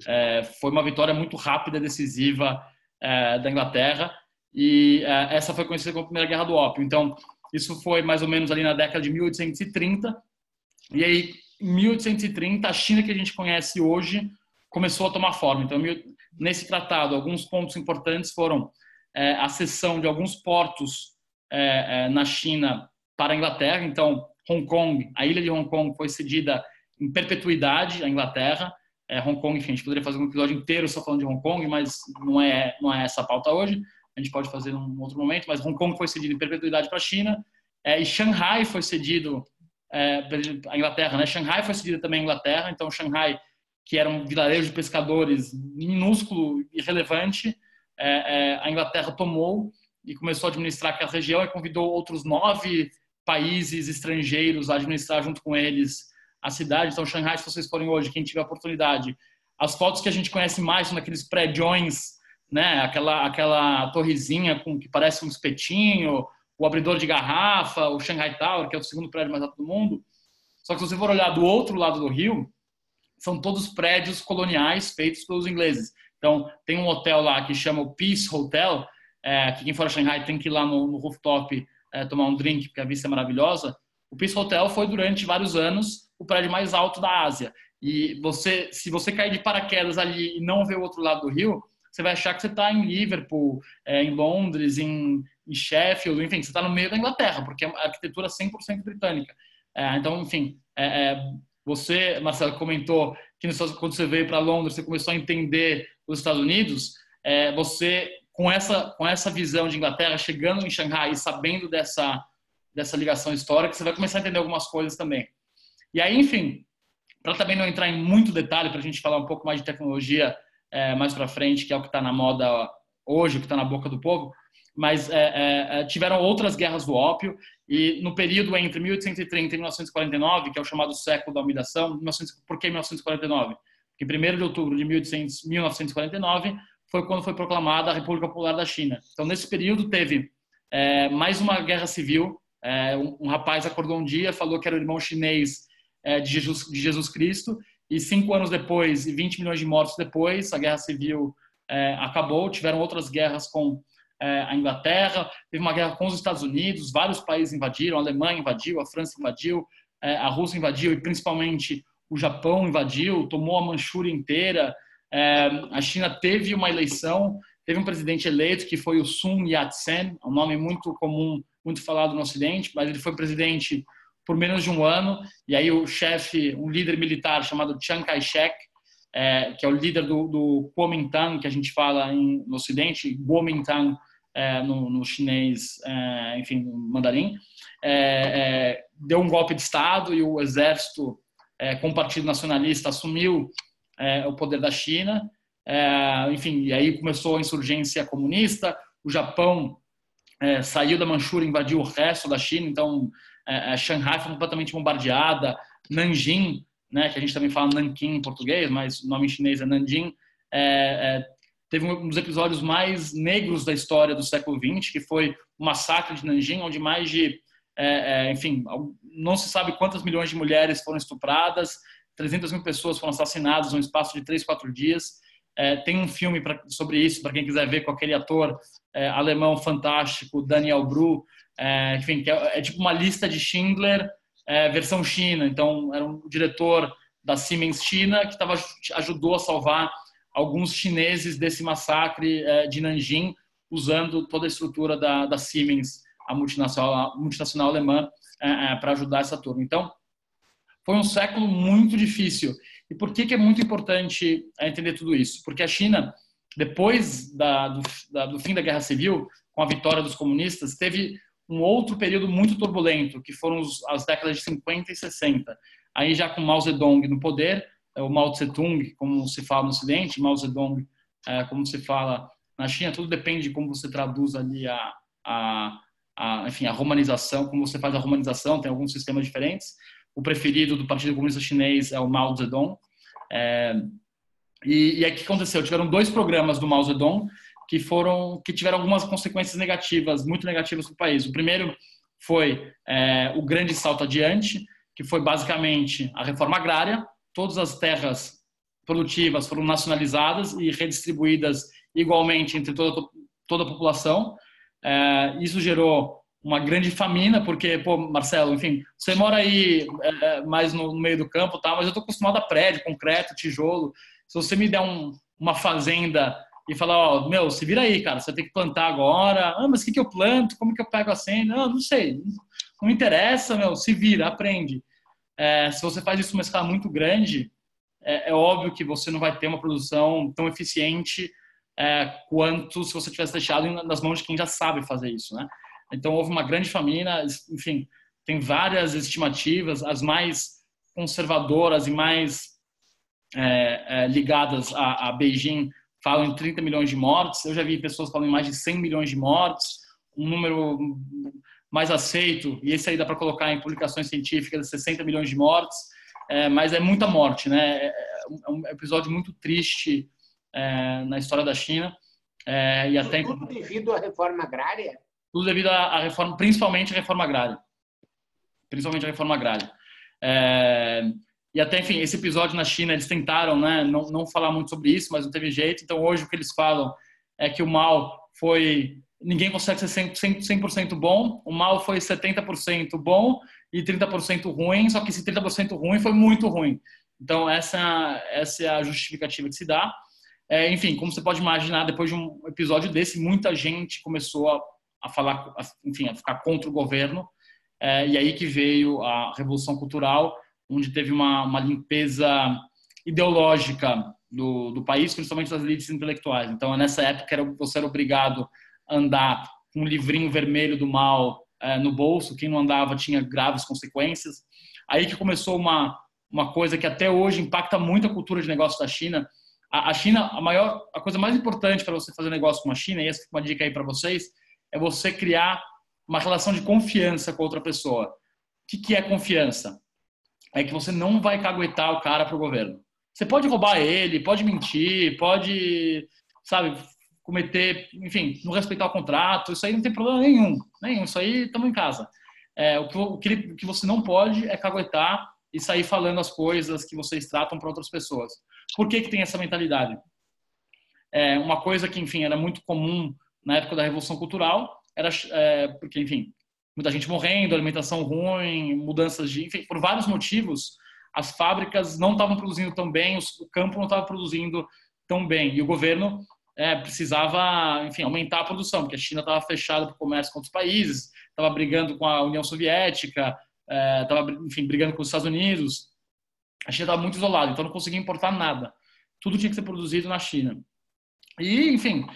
É, foi uma vitória muito rápida, decisiva é, da Inglaterra e é, essa foi conhecida como a Primeira Guerra do Ópio. Então, isso foi mais ou menos ali na década de 1830. E aí, em 1830, a China que a gente conhece hoje começou a tomar forma. Então, nesse tratado, alguns pontos importantes foram é, a cessão de alguns portos é, é, na China para a Inglaterra. Então, Hong Kong, a ilha de Hong Kong foi cedida em perpetuidade à Inglaterra. É, Hong Kong, enfim, a gente poderia fazer um episódio inteiro só falando de Hong Kong, mas não é, não é essa a pauta hoje. A gente pode fazer num outro momento, mas Hong Kong foi cedido em perpetuidade para a China. É, e Shanghai foi cedido é, a Inglaterra, né? Shanghai foi cedida também à Inglaterra. Então, Shanghai, que era um vilarejo de pescadores minúsculo e relevante, é, é, a Inglaterra tomou e começou a administrar aquela região e convidou outros nove países estrangeiros administrar junto com eles a cidade. Então, Shanghai, se vocês forem hoje, quem tiver oportunidade, as fotos que a gente conhece mais são daqueles prédios, né? Aquela, aquela torrezinha com que parece um espetinho, o abridor de garrafa, o Shanghai Tower, que é o segundo prédio mais alto do mundo. Só que se você for olhar do outro lado do rio, são todos prédios coloniais feitos pelos ingleses. Então, tem um hotel lá que chama o Peace Hotel, é, que quem for a Shanghai tem que ir lá no, no rooftop é, tomar um drink, porque a vista é maravilhosa, o Peace Hotel foi durante vários anos o prédio mais alto da Ásia. E você, se você cair de paraquedas ali e não ver o outro lado do rio, você vai achar que você está em Liverpool, é, em Londres, em, em, Sheffield, enfim, você está no meio da Inglaterra, porque é a arquitetura 100% britânica. É, então, enfim, é, é, você, Marcelo, comentou que quando você veio para Londres, você começou a entender os Estados Unidos. É, você com essa, com essa visão de Inglaterra, chegando em Xangai e sabendo dessa, dessa ligação histórica, você vai começar a entender algumas coisas também. E aí, enfim, para também não entrar em muito detalhe, para a gente falar um pouco mais de tecnologia é, mais para frente, que é o que está na moda hoje, o que está na boca do povo, mas é, é, é, tiveram outras guerras do ópio, e no período entre 1830 e 1949, que é o chamado século da humidação, 1900, por que 1949? Porque em 1 de outubro de 1800, 1949, foi quando foi proclamada a República Popular da China. Então, nesse período, teve é, mais uma guerra civil. É, um, um, rapaz acordou um dia, falou que era o irmão chinês é, de, Jesus, de Jesus Cristo, e cinco anos depois, e 20 milhões de mortos depois, a guerra civil é, acabou. Tiveram outras guerras com é, a Inglaterra, teve uma guerra com os Estados Unidos, vários países invadiram, a Alemanha invadiu, a França invadiu, é, a Rússia invadiu e principalmente o Japão invadiu, tomou a Manchúria inteira. É, a China teve uma eleição, teve um presidente eleito que foi o Sun Yat-sen, um nome muito comum, muito falado no Ocidente, mas ele foi presidente por menos de um ano. E aí o chefe, um líder militar chamado Chiang Kai-shek, é, que é o líder do, do Kuomintang, que a gente fala em, no Ocidente, Kuomintang é, no, no, chinês, é, enfim, no mandarim, é, é, deu um golpe de Estado e o exército é, com o Partido Nacionalista assumiu o poder da China. enfim, e aí começou a insurgência comunista. O Japão saiu da Manchúria, invadiu o resto da China. Então, Shanghai foi completamente bombardeada. Nanjing, né, que a gente também fala Nanquim em português, mas o nome em chinês é Nanjing, é, é, teve um dos episódios mais negros da história do século XX, que foi o massacre de Nanjing, onde mais de, é, é, enfim, não se sabe quantas milhões de mulheres foram estupradas, 300 mil pessoas foram assassinadas no espaço de três, quatro dias. É, tem um filme pra, sobre isso, para quem quiser ver, com aquele ator é, alemão fantástico, Daniel Bru, é, enfim, que é, é, tipo uma lista de Schindler versão China. Então, era um diretor da Siemens China que tava, ajudou a salvar alguns chineses desse massacre é, de Nanjing, usando toda a estrutura da, da Siemens, a multinacional, a multinacional alemã, é, é, para ajudar essa turma. Então, foi um século muito difícil. E por que, que é muito importante entender tudo isso? Porque a China, depois da, do, da, do fim da Guerra Civil, com a vitória dos comunistas, teve um outro período muito turbulento, que foram as décadas de 50 e 60. Aí já com Mao Zedong no poder, é o Mao Tse Tung, como se fala no Ocidente, Mao Zedong, é, como se fala na China, tudo depende de como você traduz ali a, a, a, enfim, a romanização, como você faz a romanização, tem alguns sistemas diferentes. O preferido do Partido Comunista Chinês é o Mao Zedong. É, e, e aí o que aconteceu? Tiveram dois programas do Mao Zedong que foram que tiveram algumas consequências negativas, muito negativas para o país. O primeiro foi é, o grande salto adiante, que foi basicamente a reforma agrária, todas as terras produtivas foram nacionalizadas e redistribuídas igualmente entre toda, toda a população. É, isso gerou uma grande famina, porque, pô, Marcelo, enfim, você mora aí é, mais no, meio do campo, tá? mas eu estou acostumado a prédio, concreto, tijolo. Se você me der um, uma fazenda e falar, ó, meu, se vira aí, cara, você tem que plantar agora. Ah, mas o que, que eu planto? Como que eu pego a senha? Não, não sei. Não interessa, meu, se vira, aprende. É, se você faz isso uma escala muito grande, é, é, óbvio que você não vai ter uma produção tão eficiente é, quanto se você tivesse deixado nas mãos de quem já sabe fazer isso, né? Então houve uma grande família, enfim, tem várias estimativas, as mais conservadoras e mais é, é, ligadas a, a, Beijing falam em 30 milhões de mortes. Eu já vi pessoas falando em mais de 100 milhões de mortes, um número mais aceito, e esse aí dá para colocar em publicações científicas, 60 milhões de mortes, é, mas é muita morte, né? É, é um episódio muito triste é, na história da China. É, e até tudo devido à reforma agrária? Tudo devido à reforma, principalmente à reforma agrária. Principalmente à reforma agrária. É, e até, enfim, esse episódio na China, eles tentaram né, não, não falar muito sobre isso, mas não teve jeito. Então, hoje, o que eles falam é que o mal foi ninguém consegue ser 100%, 100 bom, o mal foi 70% bom e 30% ruim, só que esse 30% ruim foi muito ruim. Então, essa, essa é a justificativa que se dá. É, enfim, como você pode imaginar, depois de um episódio desse, muita gente começou a, a falar, a, enfim, a ficar contra o governo. É, e aí que veio a Revolução Cultural, onde teve uma, uma limpeza ideológica do, do país, principalmente das elites intelectuais. Então, nessa época, era, você era obrigado andar com um livrinho vermelho do mal é, no bolso, quem não andava tinha graves consequências. Aí que começou uma, uma coisa que até hoje impacta muito a cultura de negócio da China. A, a China, a maior, a coisa mais importante para você fazer negócio com a China, e essa é uma dica aí para vocês, é você criar uma relação de confiança com outra pessoa. O que, que é confiança? É que você não vai caguetar o cara para o governo. Você pode roubar ele, pode mentir, pode, sabe, cometer, enfim, não respeitar o contrato, isso aí não tem problema nenhum, nenhum, isso aí estamos em casa. É, o, que, o, que, o que você não pode é caguetar e sair falando as coisas que vocês tratam para outras pessoas. Por que, que tem essa mentalidade? É uma coisa que, enfim, era muito comum na época da Revolução Cultural, era é, porque, enfim, muita gente morrendo, alimentação ruim, mudanças de, enfim, por vários motivos, as fábricas não estavam produzindo tão bem, o campo não estava produzindo tão bem, e o governo é, precisava, enfim, aumentar a produção, porque a China estava fechada para o comércio com outros países, estava brigando com a União Soviética, estava, é, enfim, brigando com os Estados Unidos. A China estava muito isolada, então não conseguia importar nada. Tudo tinha que ser produzido na China. E, enfim,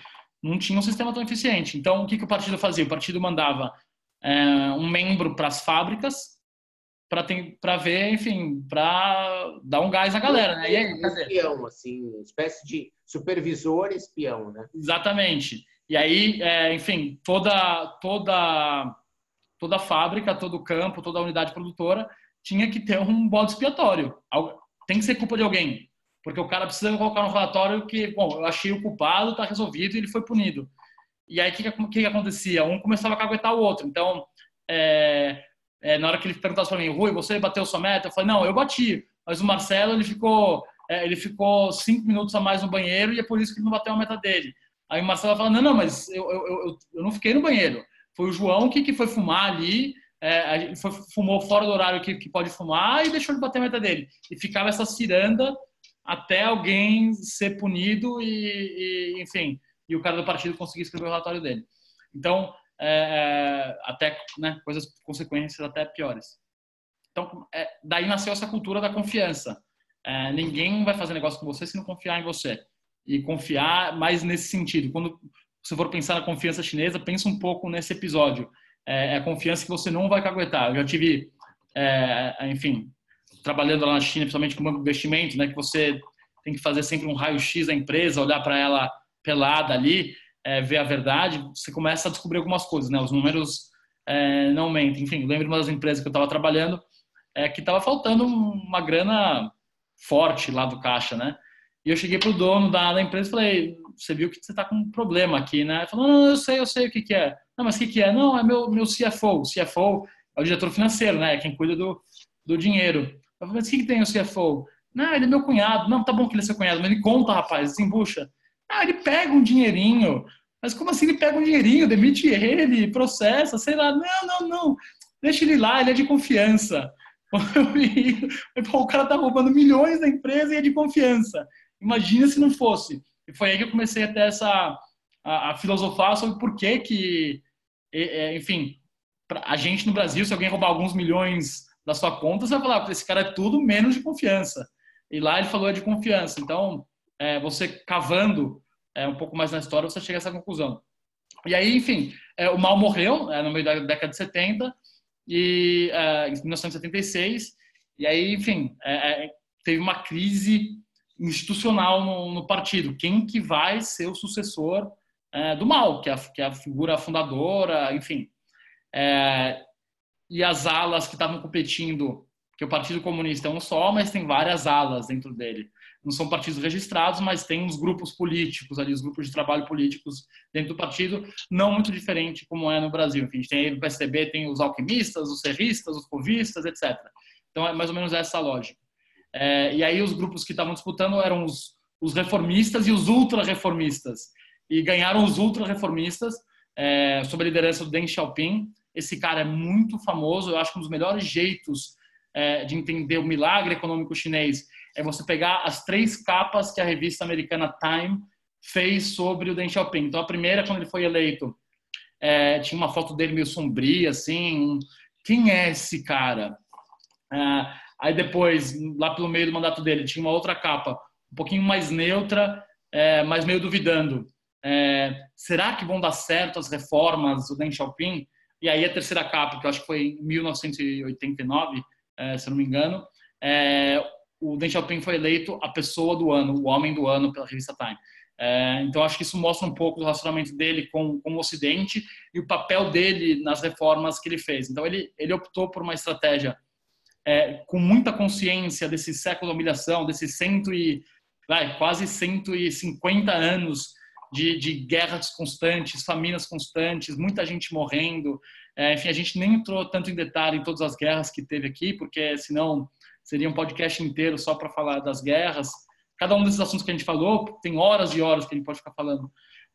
não tinha um sistema tão eficiente. Então, o que, que o partido fazia? O partido mandava é, um membro para as fábricas para ver, enfim, para dar um gás à galera, né? E aí? Espião, assim, espécie de supervisor espião, né? Exatamente. E aí, é, enfim, toda toda toda fábrica, todo campo, toda unidade produtora tinha que ter um bode expiatório. Tem que ser culpa de alguém. Porque o cara precisa colocar no relatório que, bom, eu achei o culpado, está resolvido e ele foi punido. E aí, o que, que, que, acontecia? Um começava a caguetar o outro. Então, é, é, na hora que ele perguntasse para mim, Rui, você bateu sua meta? Eu falei, não, eu bati. Mas o Marcelo, ele ficou, é, ele ficou cinco minutos a mais no banheiro e é por isso que ele não bateu a meta dele. Aí o Marcelo fala, não, não, mas eu, eu, eu, eu não fiquei no banheiro. Foi o João que, que foi fumar ali, é, foi, fumou fora do horário que, que pode fumar e deixou de bater a meta dele. E ficava essa ciranda até alguém ser punido e, e enfim, e o cara do partido conseguir escrever o relatório dele. Então, é, é, até né, coisas, consequências até piores. Então, é, daí nasceu essa cultura da confiança. É, ninguém vai fazer negócio com você se não confiar em você. E confiar mais nesse sentido. Quando você for pensar na confiança chinesa, pensa um pouco nesse episódio. É, é a confiança que você não vai caguetar. Eu já tive, é, enfim, trabalhando lá na China, principalmente com banco de investimento, né, que você tem que fazer sempre um raio-x da empresa, olhar para ela pelada ali é, ver a verdade, você começa a descobrir algumas coisas, né? Os números é, não mentem. Enfim, lembro uma das empresas que eu estava trabalhando é, que estava faltando uma grana forte lá do caixa, né? E eu cheguei pro dono da, da empresa e falei, você viu que você está com um problema aqui, né? Ele falou, não, eu sei, eu sei o que, que é. Não, mas o que, que é? Não, é meu, meu CFO. O CFO é o diretor financeiro, né? É quem cuida do, do dinheiro. Eu falei, mas o que, tem o CFO? Não, ele é meu cunhado. Não, tá bom que ele é seu cunhado, mas ele conta, rapaz, desembucha. Ah, ele pega um dinheirinho. Mas como assim ele pega um dinheirinho, demite ele, processa, sei lá. Não, não, não. Deixa ele lá, ele é de confiança. o cara tá roubando milhões da empresa e é de confiança. Imagina se não fosse. E foi aí que eu comecei a ter essa a, a filosofar sobre por que que, enfim, a gente no Brasil, se alguém roubar alguns milhões da sua conta, você vai falar, esse cara é tudo menos de confiança. E lá ele falou é de confiança. Então, é, você cavando é, um pouco mais na história, você chega a essa conclusão. E aí, enfim, é, o mal morreu é, no meio da década de 70, e, é, em 1976, e aí, enfim, é, é, teve uma crise institucional no, no, partido. Quem que vai ser o sucessor do mal, que é, a, que é a figura fundadora, enfim. E as alas que estavam competindo, que o Partido Comunista é um só, mas tem várias alas dentro dele não são partidos registrados, mas tem uns grupos políticos ali, os grupos de trabalho políticos dentro do partido, não muito diferente como é no Brasil. Enfim, a gente tem no PSDB, tem os alquimistas, os serristas, os covistas, etc. Então é mais ou menos essa a lógica. É, e aí os grupos que estavam disputando eram os, os reformistas e os ultra-reformistas. E ganharam os ultra-reformistas é, sob a liderança do Deng Xiaoping. Esse cara é muito famoso, eu acho que um dos melhores jeitos é, de entender o milagre econômico chinês é você pegar as três capas que a revista americana Time fez sobre o Deng Xiaoping. Então, a primeira, quando ele foi eleito, é, tinha uma foto dele meio sombria, assim. Quem é esse cara? É, aí depois, lá pelo meio do mandato dele, tinha uma outra capa, um pouquinho mais neutra, é, mas meio duvidando. É, será que vão dar certo as reformas do Deng Xiaoping? E aí a terceira capa, que eu acho que foi em 1989, é, se não me engano, é, o Deng Xiaoping foi eleito a pessoa do ano, o homem do ano pela revista Time. É, então, acho que isso mostra um pouco do relacionamento dele com, com o Ocidente e o papel dele nas reformas que ele fez. Então, ele, ele optou por uma estratégia é, com muita consciência desse século de humilhação, desses cento e, quase 150 anos de, de guerras constantes, famílias constantes, muita gente morrendo. É, enfim, a gente nem entrou tanto em detalhe em todas as guerras que teve aqui, porque senão seria um podcast inteiro só para falar das guerras. Cada um desses assuntos que a gente falou, tem horas e horas que a gente pode ficar falando.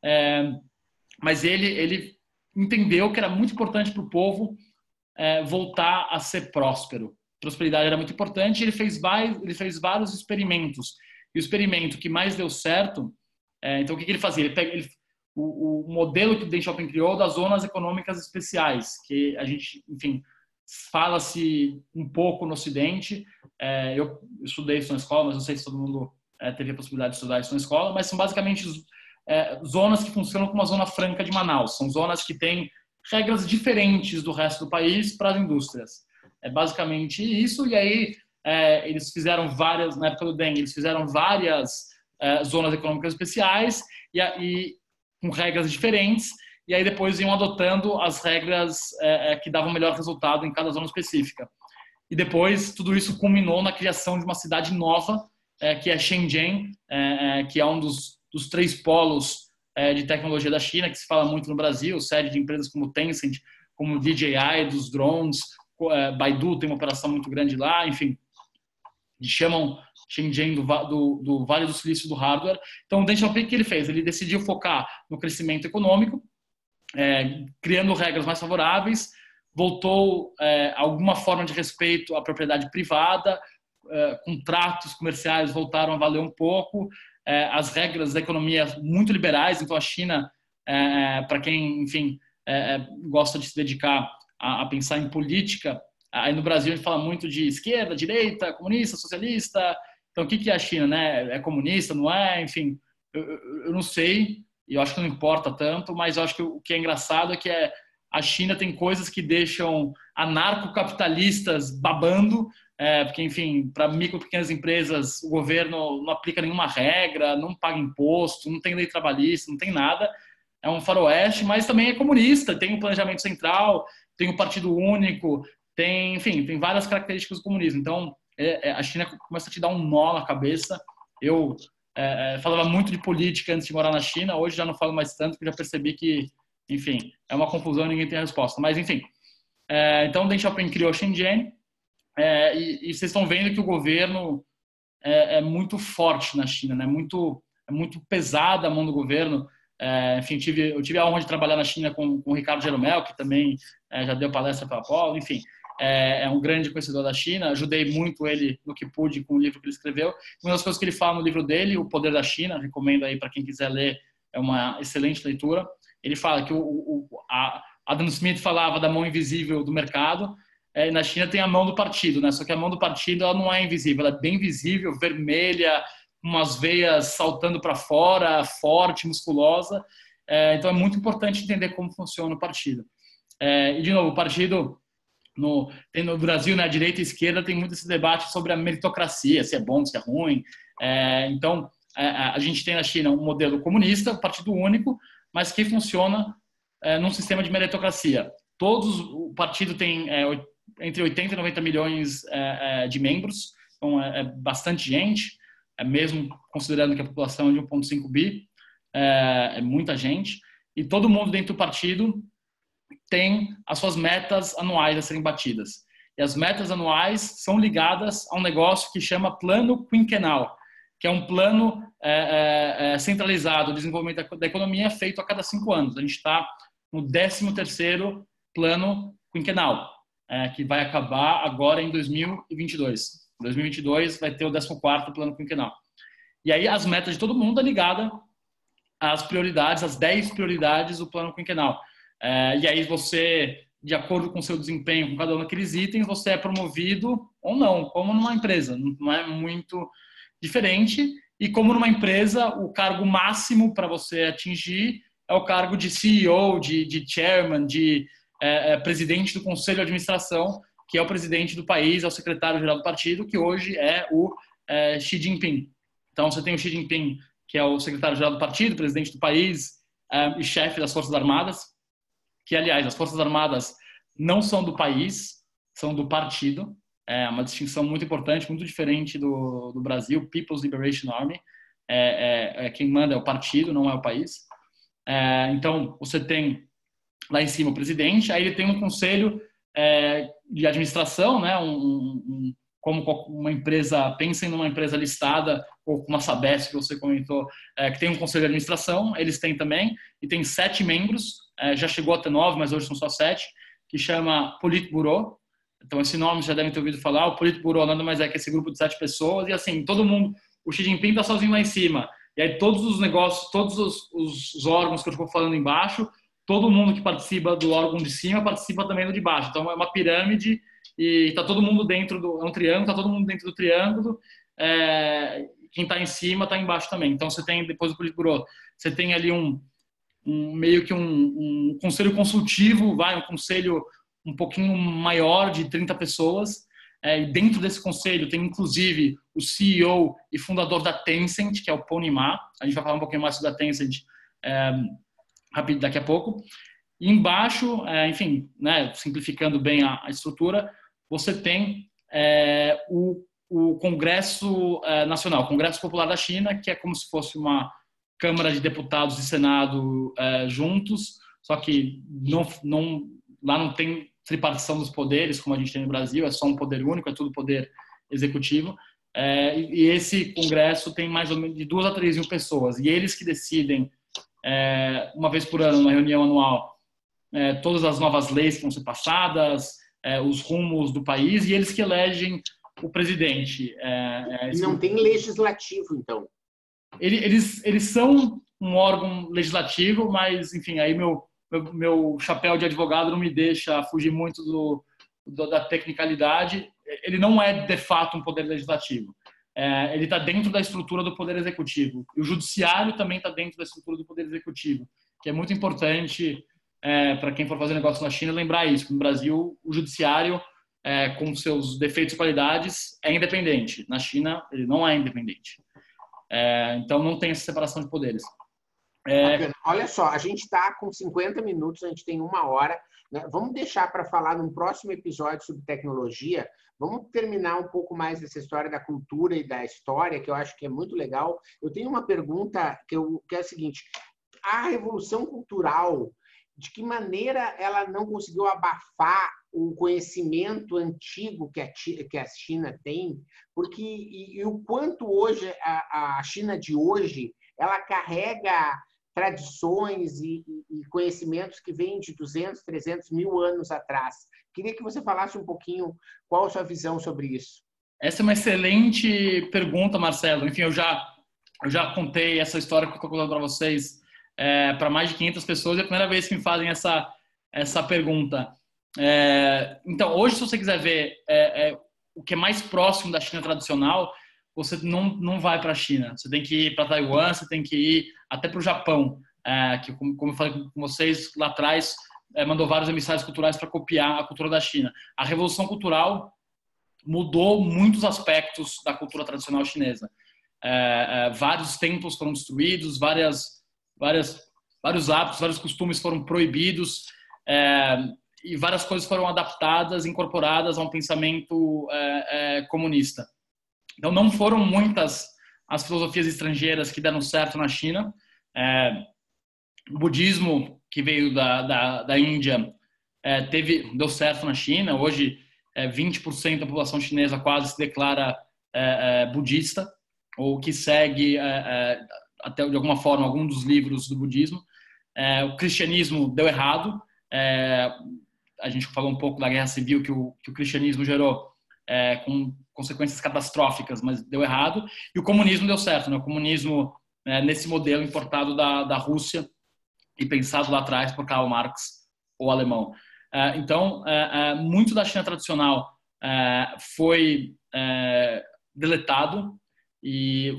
É, mas ele, ele entendeu que era muito importante para o povo é, voltar a ser próspero. Prosperidade era muito importante. Ele fez vários, ele fez vários experimentos. E o experimento que mais deu certo, é, então o que, que, ele fazia? Ele pega, ele, o, o, modelo que o Deng Xiaoping criou das zonas econômicas especiais, que a gente, enfim, fala-se um pouco no Ocidente. É, eu estudei isso na escola, mas não sei se todo mundo é, teve a possibilidade de estudar isso na escola, mas são basicamente é, zonas que funcionam como a Zona Franca de Manaus. São zonas que têm regras diferentes do resto do país para as indústrias. É basicamente isso. E aí é, eles fizeram várias, na época do Deng, eles fizeram várias é, zonas econômicas especiais e, e, com regras diferentes. E aí depois iam adotando as regras é, é, que davam melhor resultado em cada zona específica. E depois tudo isso culminou na criação de uma cidade nova, é, que é Shenzhen, é, que é um dos dos três polos é, de tecnologia da China, que se fala muito no Brasil, sede de empresas como Tencent, como DJI, dos drones, é, Baidu tem uma operação muito grande lá, enfim, chamam Shenzhen do, do, do, Vale do Silício do hardware. Então, o Deng Xiaoping, o que ele fez? Ele decidiu focar no crescimento econômico, é, criando regras mais favoráveis, voltou é, alguma forma de respeito à propriedade privada, é, contratos comerciais voltaram a valer um pouco, é, as regras da economia muito liberais. Então, a China, é, para quem, enfim, é, gosta de se dedicar a, a, pensar em política, aí no Brasil a gente fala muito de esquerda, direita, comunista, socialista. Então, o que, que é a China? Né? É comunista, não é? Enfim, eu, eu não sei, e eu acho que não importa tanto, mas eu acho que o que é engraçado é que é, a China tem coisas que deixam anarcocapitalistas babando, é, porque, enfim, para micro e pequenas empresas, o governo não aplica nenhuma regra, não paga imposto, não tem lei trabalhista, não tem nada. É um faroeste, mas também é comunista, tem um planejamento central, tem o um partido único, tem, enfim, tem várias características do comunismo. Então, é, é, a China começa a te dar um nó na cabeça. Eu é, é, falava muito de política antes de morar na China, hoje já não falo mais tanto, porque já percebi que, enfim, é uma confusão e ninguém tem a resposta. Mas, enfim, é, então Deng Xiaoping criou Shenzhen, e, e, vocês estão vendo que o governo é, muito forte na China, né? Muito, é muito pesada a mão do governo. É, enfim, tive, eu tive a honra de trabalhar na China com, com o Ricardo Jeromel, que também é, já deu palestra para a Apolo. Enfim, é, é, um grande conhecedor da China. Ajudei muito ele no que pude com o livro que ele escreveu. Uma das coisas que ele fala no livro dele, O Poder da China, recomendo aí para quem quiser ler, é uma excelente leitura. Ele fala que o, o Adam Smith falava da mão invisível do mercado é, na China tem a mão do partido, né? Só que a mão do partido ela não é invisível, ela é bem visível, vermelha, umas veias saltando para fora, forte, musculosa. É, então é muito importante entender como funciona o partido. É, e de novo, o partido no, tem no Brasil, na né, direita e esquerda, tem muito esse debate sobre a meritocracia, se é bom, se é ruim. É, então é, a gente tem na China um modelo comunista, um partido único, mas que funciona é, num sistema de meritocracia. Todos o partido tem é, entre 80 e 90 milhões é, é, de membros, então é, é, bastante gente, é mesmo considerando que a população é de 1,5 bi, é, é, muita gente, e todo mundo dentro do partido tem as suas metas anuais a serem batidas. E as metas anuais são ligadas a um negócio que chama Plano Quinquenal, que é um plano é, é, centralizado de desenvolvimento da, economia feito a cada cinco anos. A gente está no 13 terceiro plano quinquenal é, que vai acabar agora em 2022. Em 2022 vai ter o 14º plano quinquenal. E aí as metas de todo mundo é ligada às prioridades, às 10 prioridades do plano quinquenal. É, e aí você, de acordo com seu desempenho com cada um daqueles itens, você é promovido ou não, como numa empresa. Não é muito diferente. E como numa empresa, o cargo máximo para você atingir é o cargo de CEO, de, de chairman, de é, é, presidente do conselho de administração, que é o presidente do país, é o secretário-geral do partido, que hoje é o é, Xi Jinping. Então, você tem o Xi Jinping, que é o secretário-geral do partido, presidente do país é, e chefe das Forças Armadas, que, aliás, as Forças Armadas não são do país, são do partido. É uma distinção muito importante, muito diferente do, do Brasil. People's Liberation Army. É, é, é, quem manda é o partido, não é o país. É, então, você tem lá em cima o presidente, aí ele tem um conselho é, de administração, né, um, um, como uma empresa, pensem numa empresa listada, ou como a Sabesp, que você comentou, é, que tem um conselho de administração, eles têm também, e tem sete membros, é, já chegou até nove, mas hoje são só sete, que chama Politburo. Então, esse nome já devem ter ouvido falar. O Politburo nada mais é que esse grupo de sete pessoas, e assim, todo mundo, o Xi Jinping está sozinho lá em cima, e aí todos os negócios, todos os, os órgãos que eu estou falando embaixo, todo mundo que participa do órgão de cima participa também do de baixo. Então, é uma pirâmide e está todo mundo dentro do é um triângulo, está todo mundo dentro do triângulo. É, quem está em cima está embaixo também. Então você tem depois do Politburo, você tem ali um, um meio que um, um, conselho consultivo, vai um conselho um pouquinho maior de 30 pessoas. É, e dentro desse conselho tem inclusive o CEO e fundador da Tencent, que é o Pony Ma. A gente vai falar um pouquinho mais sobre a Tencent é, rápido daqui a pouco. E embaixo, é, enfim, né, simplificando bem a, a estrutura, você tem é, o, o, Congresso é, Nacional, Congresso Popular da China, que é como se fosse uma Câmara de Deputados e Senado é, juntos, só que não, não, lá não tem tripartição dos poderes, como a gente tem no Brasil, é só um poder único, é tudo poder executivo. É, e esse congresso tem mais ou menos de duas a três mil pessoas, e eles que decidem, é, uma vez por ano, uma reunião anual, é, todas as novas leis que vão ser passadas, é, os rumos do país e eles que elegem o presidente. É, é, não tem legislativo, então? Eles, eles são um órgão legislativo, mas, enfim, aí meu, meu, meu chapéu de advogado não me deixa fugir muito do, do da tecnicalidade. Ele não é, de fato, um poder legislativo. É, ele está dentro da estrutura do poder executivo. E o judiciário também está dentro da estrutura do poder executivo, que é muito importante é, para quem for fazer negócio na China, lembrar isso. No Brasil, o judiciário, é, com seus defeitos e qualidades, é independente. Na China, ele não é independente. É, então, não tem essa separação de poderes. É... Olha só, a gente está com 50 minutos, a gente tem uma hora. Né? Vamos deixar para falar num próximo episódio sobre tecnologia. Vamos terminar um pouco mais dessa história da cultura e da história, que eu acho que é muito legal. Eu tenho uma pergunta que, eu, que é a seguinte: a revolução cultural de que maneira ela não conseguiu abafar o conhecimento antigo que a, que a China tem, porque e, e o quanto hoje a, a, China de hoje ela carrega tradições e, e, conhecimentos que vêm de 200, 300 mil anos atrás. Queria que você falasse um pouquinho qual a sua visão sobre isso. Essa é uma excelente pergunta, Marcelo. Enfim, eu já eu já contei essa história que eu estou contando para vocês é, para mais de 500 pessoas. É a primeira vez que me fazem essa, essa pergunta. É, então, hoje, se você quiser ver é, é o que é mais próximo da China tradicional, você não, não vai para a China. Você tem que ir para Taiwan, você tem que ir até para o Japão, é, que, como, como eu falei com vocês lá atrás, é, mandou vários emissários culturais para copiar a cultura da China. A revolução cultural mudou muitos aspectos da cultura tradicional chinesa. Vários templos foram destruídos, várias várias, vários hábitos, vários costumes foram proibidos é, e várias coisas foram adaptadas, incorporadas a um pensamento é, é, comunista. Então, não foram muitas as filosofias estrangeiras que deram certo na China. É, o budismo, que veio da, da, da Índia, é, teve, deu certo na China. Hoje, 20% da população chinesa quase se declara budista, ou que segue até de alguma forma, algum dos livros do budismo. É, o cristianismo deu errado. É, a gente falou um pouco da guerra civil que o, que o cristianismo gerou é, com consequências catastróficas, mas deu errado. E o comunismo deu certo. Né? O comunismo, é, nesse modelo importado da, da Rússia e pensado lá atrás por Karl Marx, o alemão. É, então, é, muito da China tradicional foi deletado e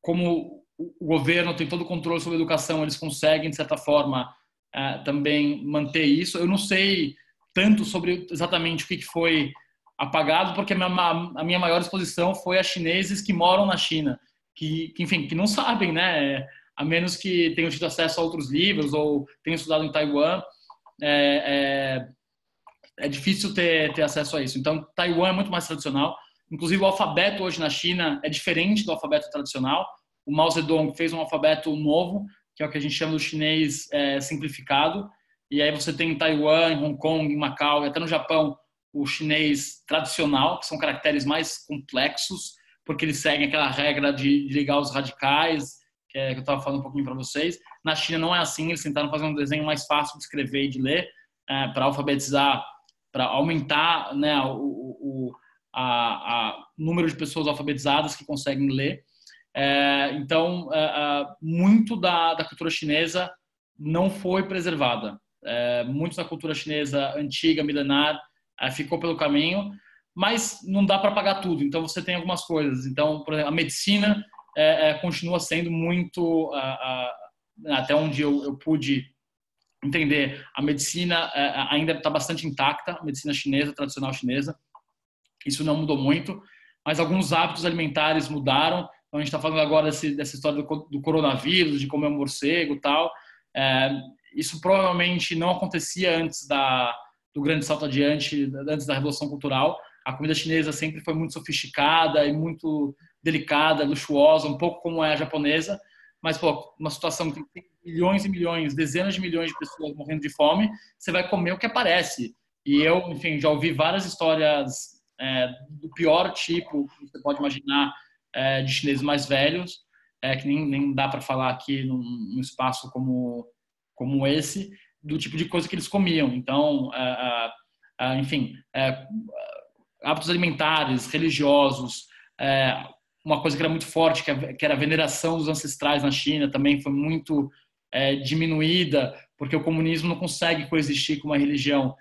como o governo tem todo o controle sobre a educação, eles conseguem, de certa forma, é, também manter isso. Eu não sei tanto sobre exatamente o que foi apagado, porque a minha, maior exposição foi a chineses que moram na China, que, que, enfim, que não sabem, né? A menos que tenham tido acesso a outros livros ou tenham estudado em Taiwan, é, é, é difícil ter, ter acesso a isso. Então, Taiwan é muito mais tradicional. Inclusive, o alfabeto hoje na China é diferente do alfabeto tradicional o Mao Zedong fez um alfabeto novo, que é o que a gente chama do chinês é, simplificado. E aí você tem em Taiwan, em Hong Kong, em Macau e até no Japão o chinês tradicional, que são caracteres mais complexos, porque eles seguem aquela regra de, ligar os radicais, que, é, que eu estava falando um pouquinho para vocês. Na China não é assim, eles tentaram fazer um desenho mais fácil de escrever e de ler, é, para alfabetizar, para aumentar né, o, o a, a, número de pessoas alfabetizadas que conseguem ler. É, então, é, é muito da, da cultura chinesa não foi preservada. É, muito da cultura chinesa antiga, milenar, ficou pelo caminho, mas não dá para pagar tudo. Então você tem algumas coisas. Então, por exemplo, a medicina continua sendo muito até onde eu, eu, pude entender, a medicina ainda está bastante intacta, a medicina chinesa, tradicional chinesa. Isso não mudou muito, mas alguns hábitos alimentares mudaram. Então a gente está falando agora desse, dessa história do, do, coronavírus, de comer um morcego, tal. É, isso provavelmente não acontecia antes da do grande salto adiante, antes da revolução cultural. A comida chinesa sempre foi muito sofisticada e muito delicada, luxuosa, um pouco como é a japonesa. Mas, pô, uma situação que tem milhões e milhões, dezenas de milhões de pessoas morrendo de fome, você vai comer o que aparece. E eu, enfim, já ouvi várias histórias é, do pior tipo que você pode imaginar é, de chineses mais velhos, é, que nem, nem dá para falar aqui num, num espaço como, como esse, do tipo de coisa que eles comiam. Então, é, é, é, enfim, hábitos alimentares, religiosos, uma coisa que era muito forte, que era a veneração dos ancestrais na China, também foi muito diminuída, porque o comunismo não consegue coexistir com uma religião.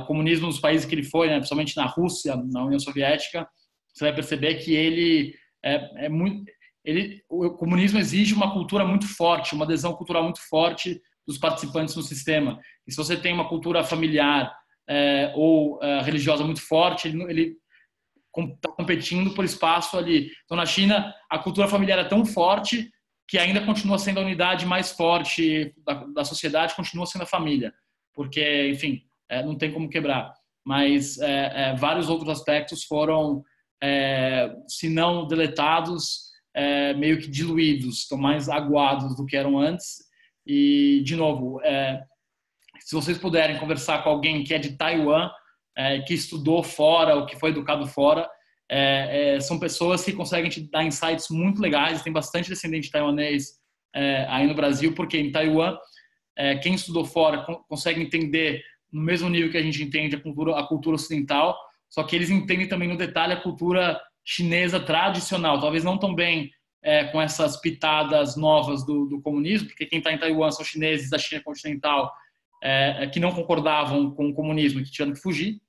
o comunismo nos países que ele foi, né, principalmente na Rússia, na União Soviética, você vai perceber que ele é, é muito ele, o comunismo exige uma cultura muito forte, uma adesão cultural muito forte dos participantes no sistema. E se você tem uma cultura familiar é, ou é, religiosa muito forte, ele está competindo por espaço ali. Então, na China, a cultura familiar é tão forte que ainda continua sendo a unidade mais forte da, da sociedade, continua sendo a família, porque, enfim, é, não tem como quebrar. Mas é, é, vários outros aspectos foram, é, se não deletados, meio que diluídos, estão mais aguados do que eram antes e, de novo, é, se vocês puderem conversar com alguém que é de Taiwan, é, que estudou fora ou que foi educado fora, é, é são pessoas que conseguem te dar insights muito legais. Tem bastante descendente taiwanês é, aí no Brasil, porque em Taiwan, é, quem estudou fora consegue entender no mesmo nível que a gente entende a cultura, a cultura ocidental, só que eles entendem também no detalhe a cultura chinesa tradicional, talvez não tão bem é, com essas pitadas novas do, do comunismo, porque quem está em Taiwan são chineses da China continental é, é, que não concordavam com o comunismo e que tiveram que fugir.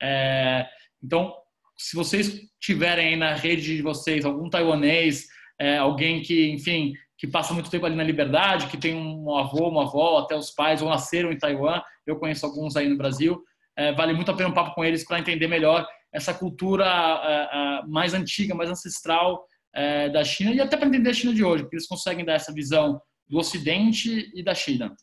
É, então, se vocês tiverem aí na rede de vocês algum taiwanês, é, alguém que, enfim, que passa muito tempo ali na liberdade, que tem um avô, uma avó, até os pais ou nasceram em Taiwan, eu conheço alguns aí no Brasil, vale muito a pena um papo com eles para entender melhor essa cultura mais antiga, mais ancestral é, da China e até para entender a China de hoje, porque eles conseguem dar essa visão do Ocidente e da China.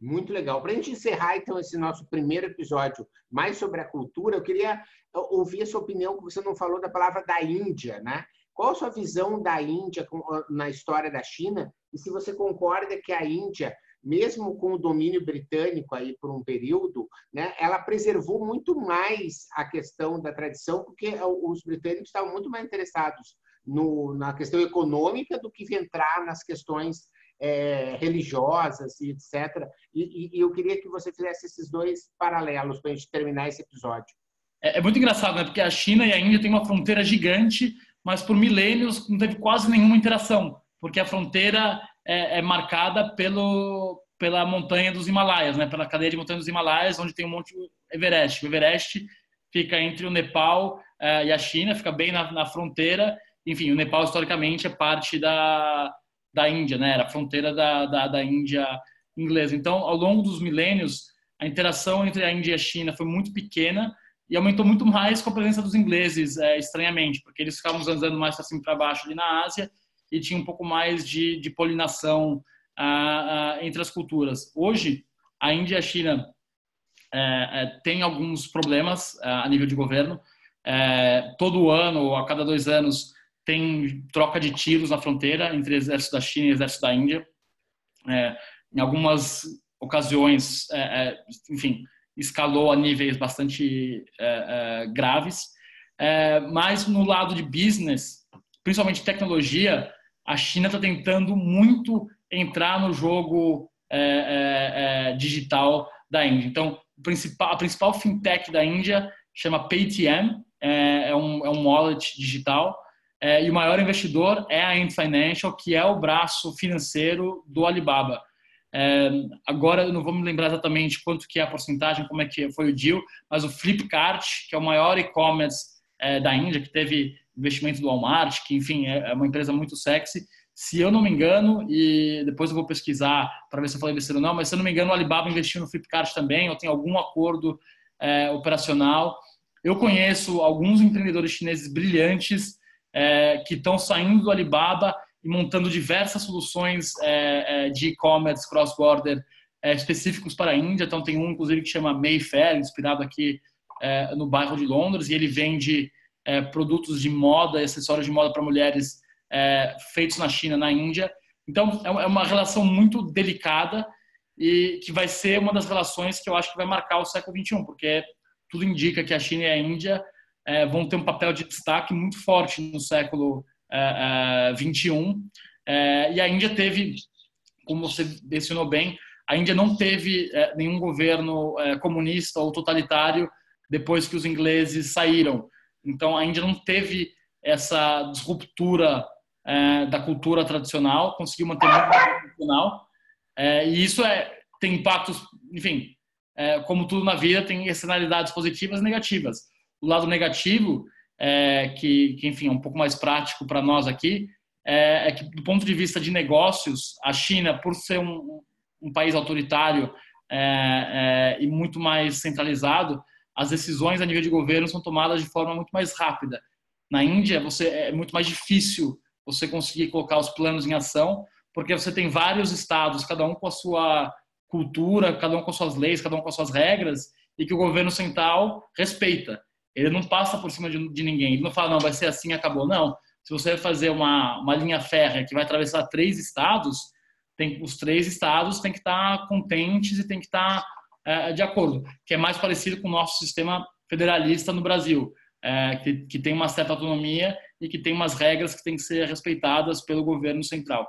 Muito legal. Para a gente encerrar, então, esse nosso primeiro episódio mais sobre a cultura, eu queria ouvir a sua opinião, que você não falou da palavra da Índia, né? Qual a sua visão da Índia na história da China? E se você concorda que a Índia, mesmo com o domínio britânico aí por um período, né, ela preservou muito mais a questão da tradição, porque os britânicos estavam muito mais interessados no, na questão econômica do que entrar nas questões é, religiosas e etc. E, e, eu queria que você fizesse esses dois paralelos para a gente terminar esse episódio. É, é, muito engraçado, né? Porque a China e a Índia têm uma fronteira gigante, mas por milênios não teve quase nenhuma interação, porque a fronteira é, é marcada pelo, pela montanha dos Himalaias, né? Pela cadeia de montanhas dos Himalaias, onde tem um monte Everest. O Everest fica entre o Nepal é, e a China, fica bem na, na fronteira enfim, o Nepal historicamente é parte da, da Índia, né? Era a fronteira da, da, da Índia inglesa. Então, ao longo dos milênios, a interação entre a Índia e a China foi muito pequena e aumentou muito mais com a presença dos ingleses, é, estranhamente, porque eles ficavam andando mais para cima e para baixo ali na Ásia e tinha um pouco mais de, de polinação ah, ah, entre as culturas. Hoje, a Índia e a China é, é, têm alguns problemas é, a nível de governo. Todo ano, ou a cada dois anos, tem troca de tiros na fronteira entre o exército da China e o exército da Índia. Em algumas ocasiões, enfim, escalou a níveis bastante graves. Mas no lado de business, principalmente tecnologia, a China está tentando muito entrar no jogo é, é, é, digital da Índia. Então, principal, a principal fintech da Índia chama Paytm, é, um, é um wallet digital, e o maior investidor é a Ant Financial, que é o braço financeiro do Alibaba. É, agora eu não vou me lembrar exatamente quanto que é a porcentagem, como é que foi o deal, mas o Flipkart, que é o maior e-commerce é, da Índia, que teve investimento do Walmart, que enfim é, é uma empresa muito sexy. Se eu não me engano, e depois eu vou pesquisar para ver se eu falei besteira ou não, mas se eu não me engano, o Alibaba investiu no Flipkart também, ou tem algum acordo é, operacional. Eu conheço alguns empreendedores chineses brilhantes é, que estão saindo do Alibaba e montando diversas soluções é, é, de e-commerce cross-border é, específicos para a Índia. Então, tem um, inclusive, que chama Mayfair, inspirado aqui no bairro de Londres, e ele vende é, produtos de moda acessórios de moda para mulheres é, feitos na China, na Índia. Então, é uma relação muito delicada e que vai ser uma das relações que eu acho que vai marcar o século XXI, porque tudo indica que a China e a Índia vão ter um papel de destaque muito forte no século 21. É, é, e a Índia teve, como você mencionou bem, a Índia não teve é, nenhum governo comunista ou totalitário depois que os ingleses saíram. Então, a Índia não teve essa disruptura da cultura tradicional, conseguiu manter muito tradicional. e isso é, tem impactos, enfim, como tudo na vida, tem externalidades positivas e negativas. O lado negativo é, que, que, enfim, é um pouco mais prático para nós aqui, é, é, que, do ponto de vista de negócios, a China, por ser um, um país autoritário é, é, e muito mais centralizado, as decisões a nível de governo são tomadas de forma muito mais rápida. Na Índia, você é muito mais difícil você conseguir colocar os planos em ação, porque você tem vários estados, cada um com a sua cultura, cada um com suas leis, cada um com suas regras, e que o governo central respeita. Ele não passa por cima de, de ninguém. Ele não fala, não, vai ser assim, acabou. Não. Se você vai fazer uma, uma linha férrea que vai atravessar três estados, tem, os três estados têm que estar contentes e têm que estar de acordo, que é mais parecido com o nosso sistema federalista no Brasil, é, que, que tem uma certa autonomia e que tem umas regras que têm que ser respeitadas pelo governo central.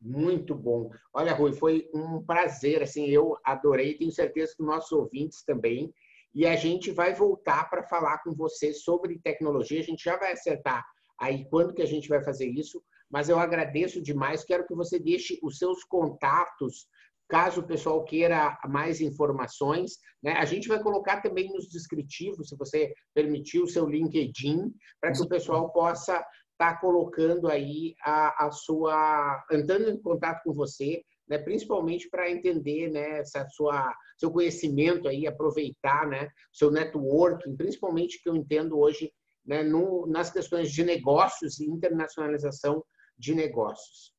Muito bom. Olha, Rui, foi um prazer. Assim, eu adorei. Tenho certeza que nossos ouvintes também e a gente vai voltar para falar com você sobre tecnologia. A gente já vai acertar aí quando que a gente vai fazer isso, mas eu agradeço demais. Quero que você deixe os seus contatos, caso o pessoal queira mais informações. Né? A gente vai colocar também nos descritivos, se você permitir, o seu LinkedIn, para que o pessoal possa estar tá colocando aí a, a sua. entrando em contato com você né, principalmente para entender né, essa sua seu conhecimento aí, aproveitar né, seu networking, principalmente que eu entendo hoje né, no, nas questões de negócios e internacionalização de negócios.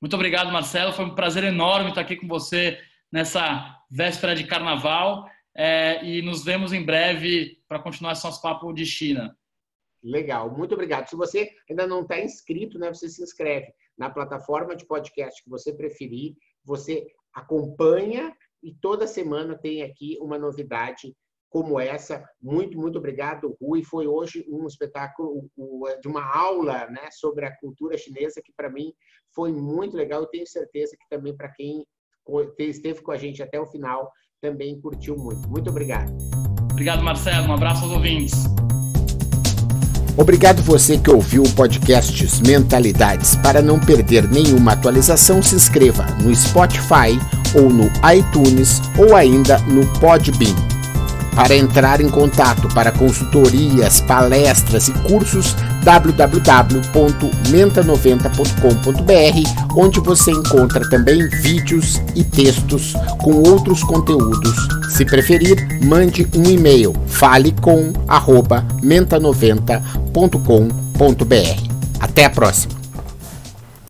Muito obrigado, Marcelo. Foi um prazer enorme estar aqui com você nessa véspera de carnaval é, e nos vemos em breve para continuar esse nosso papo de China. Legal, muito obrigado. Se você ainda não está inscrito, né, você se inscreve na plataforma de podcast que você preferir, você acompanha e toda semana tem aqui uma novidade como essa. Muito, muito obrigado, Rui. Foi hoje um espetáculo de uma aula né, sobre a cultura chinesa que, para mim, foi muito legal. Eu tenho certeza que também para quem esteve com a gente até o final também curtiu muito. Muito obrigado. Obrigado, Marcelo. Um abraço aos ouvintes. Obrigado você que ouviu o podcast Mentalidades. Para não perder nenhuma atualização, se inscreva no Spotify ou no iTunes ou ainda no Podbean. Para entrar em contato para consultorias, palestras e cursos, www.menta90.com.br, onde você encontra também vídeos e textos com outros conteúdos. Se preferir, mande um e-mail falecom@menta90.com.br. Até a próxima.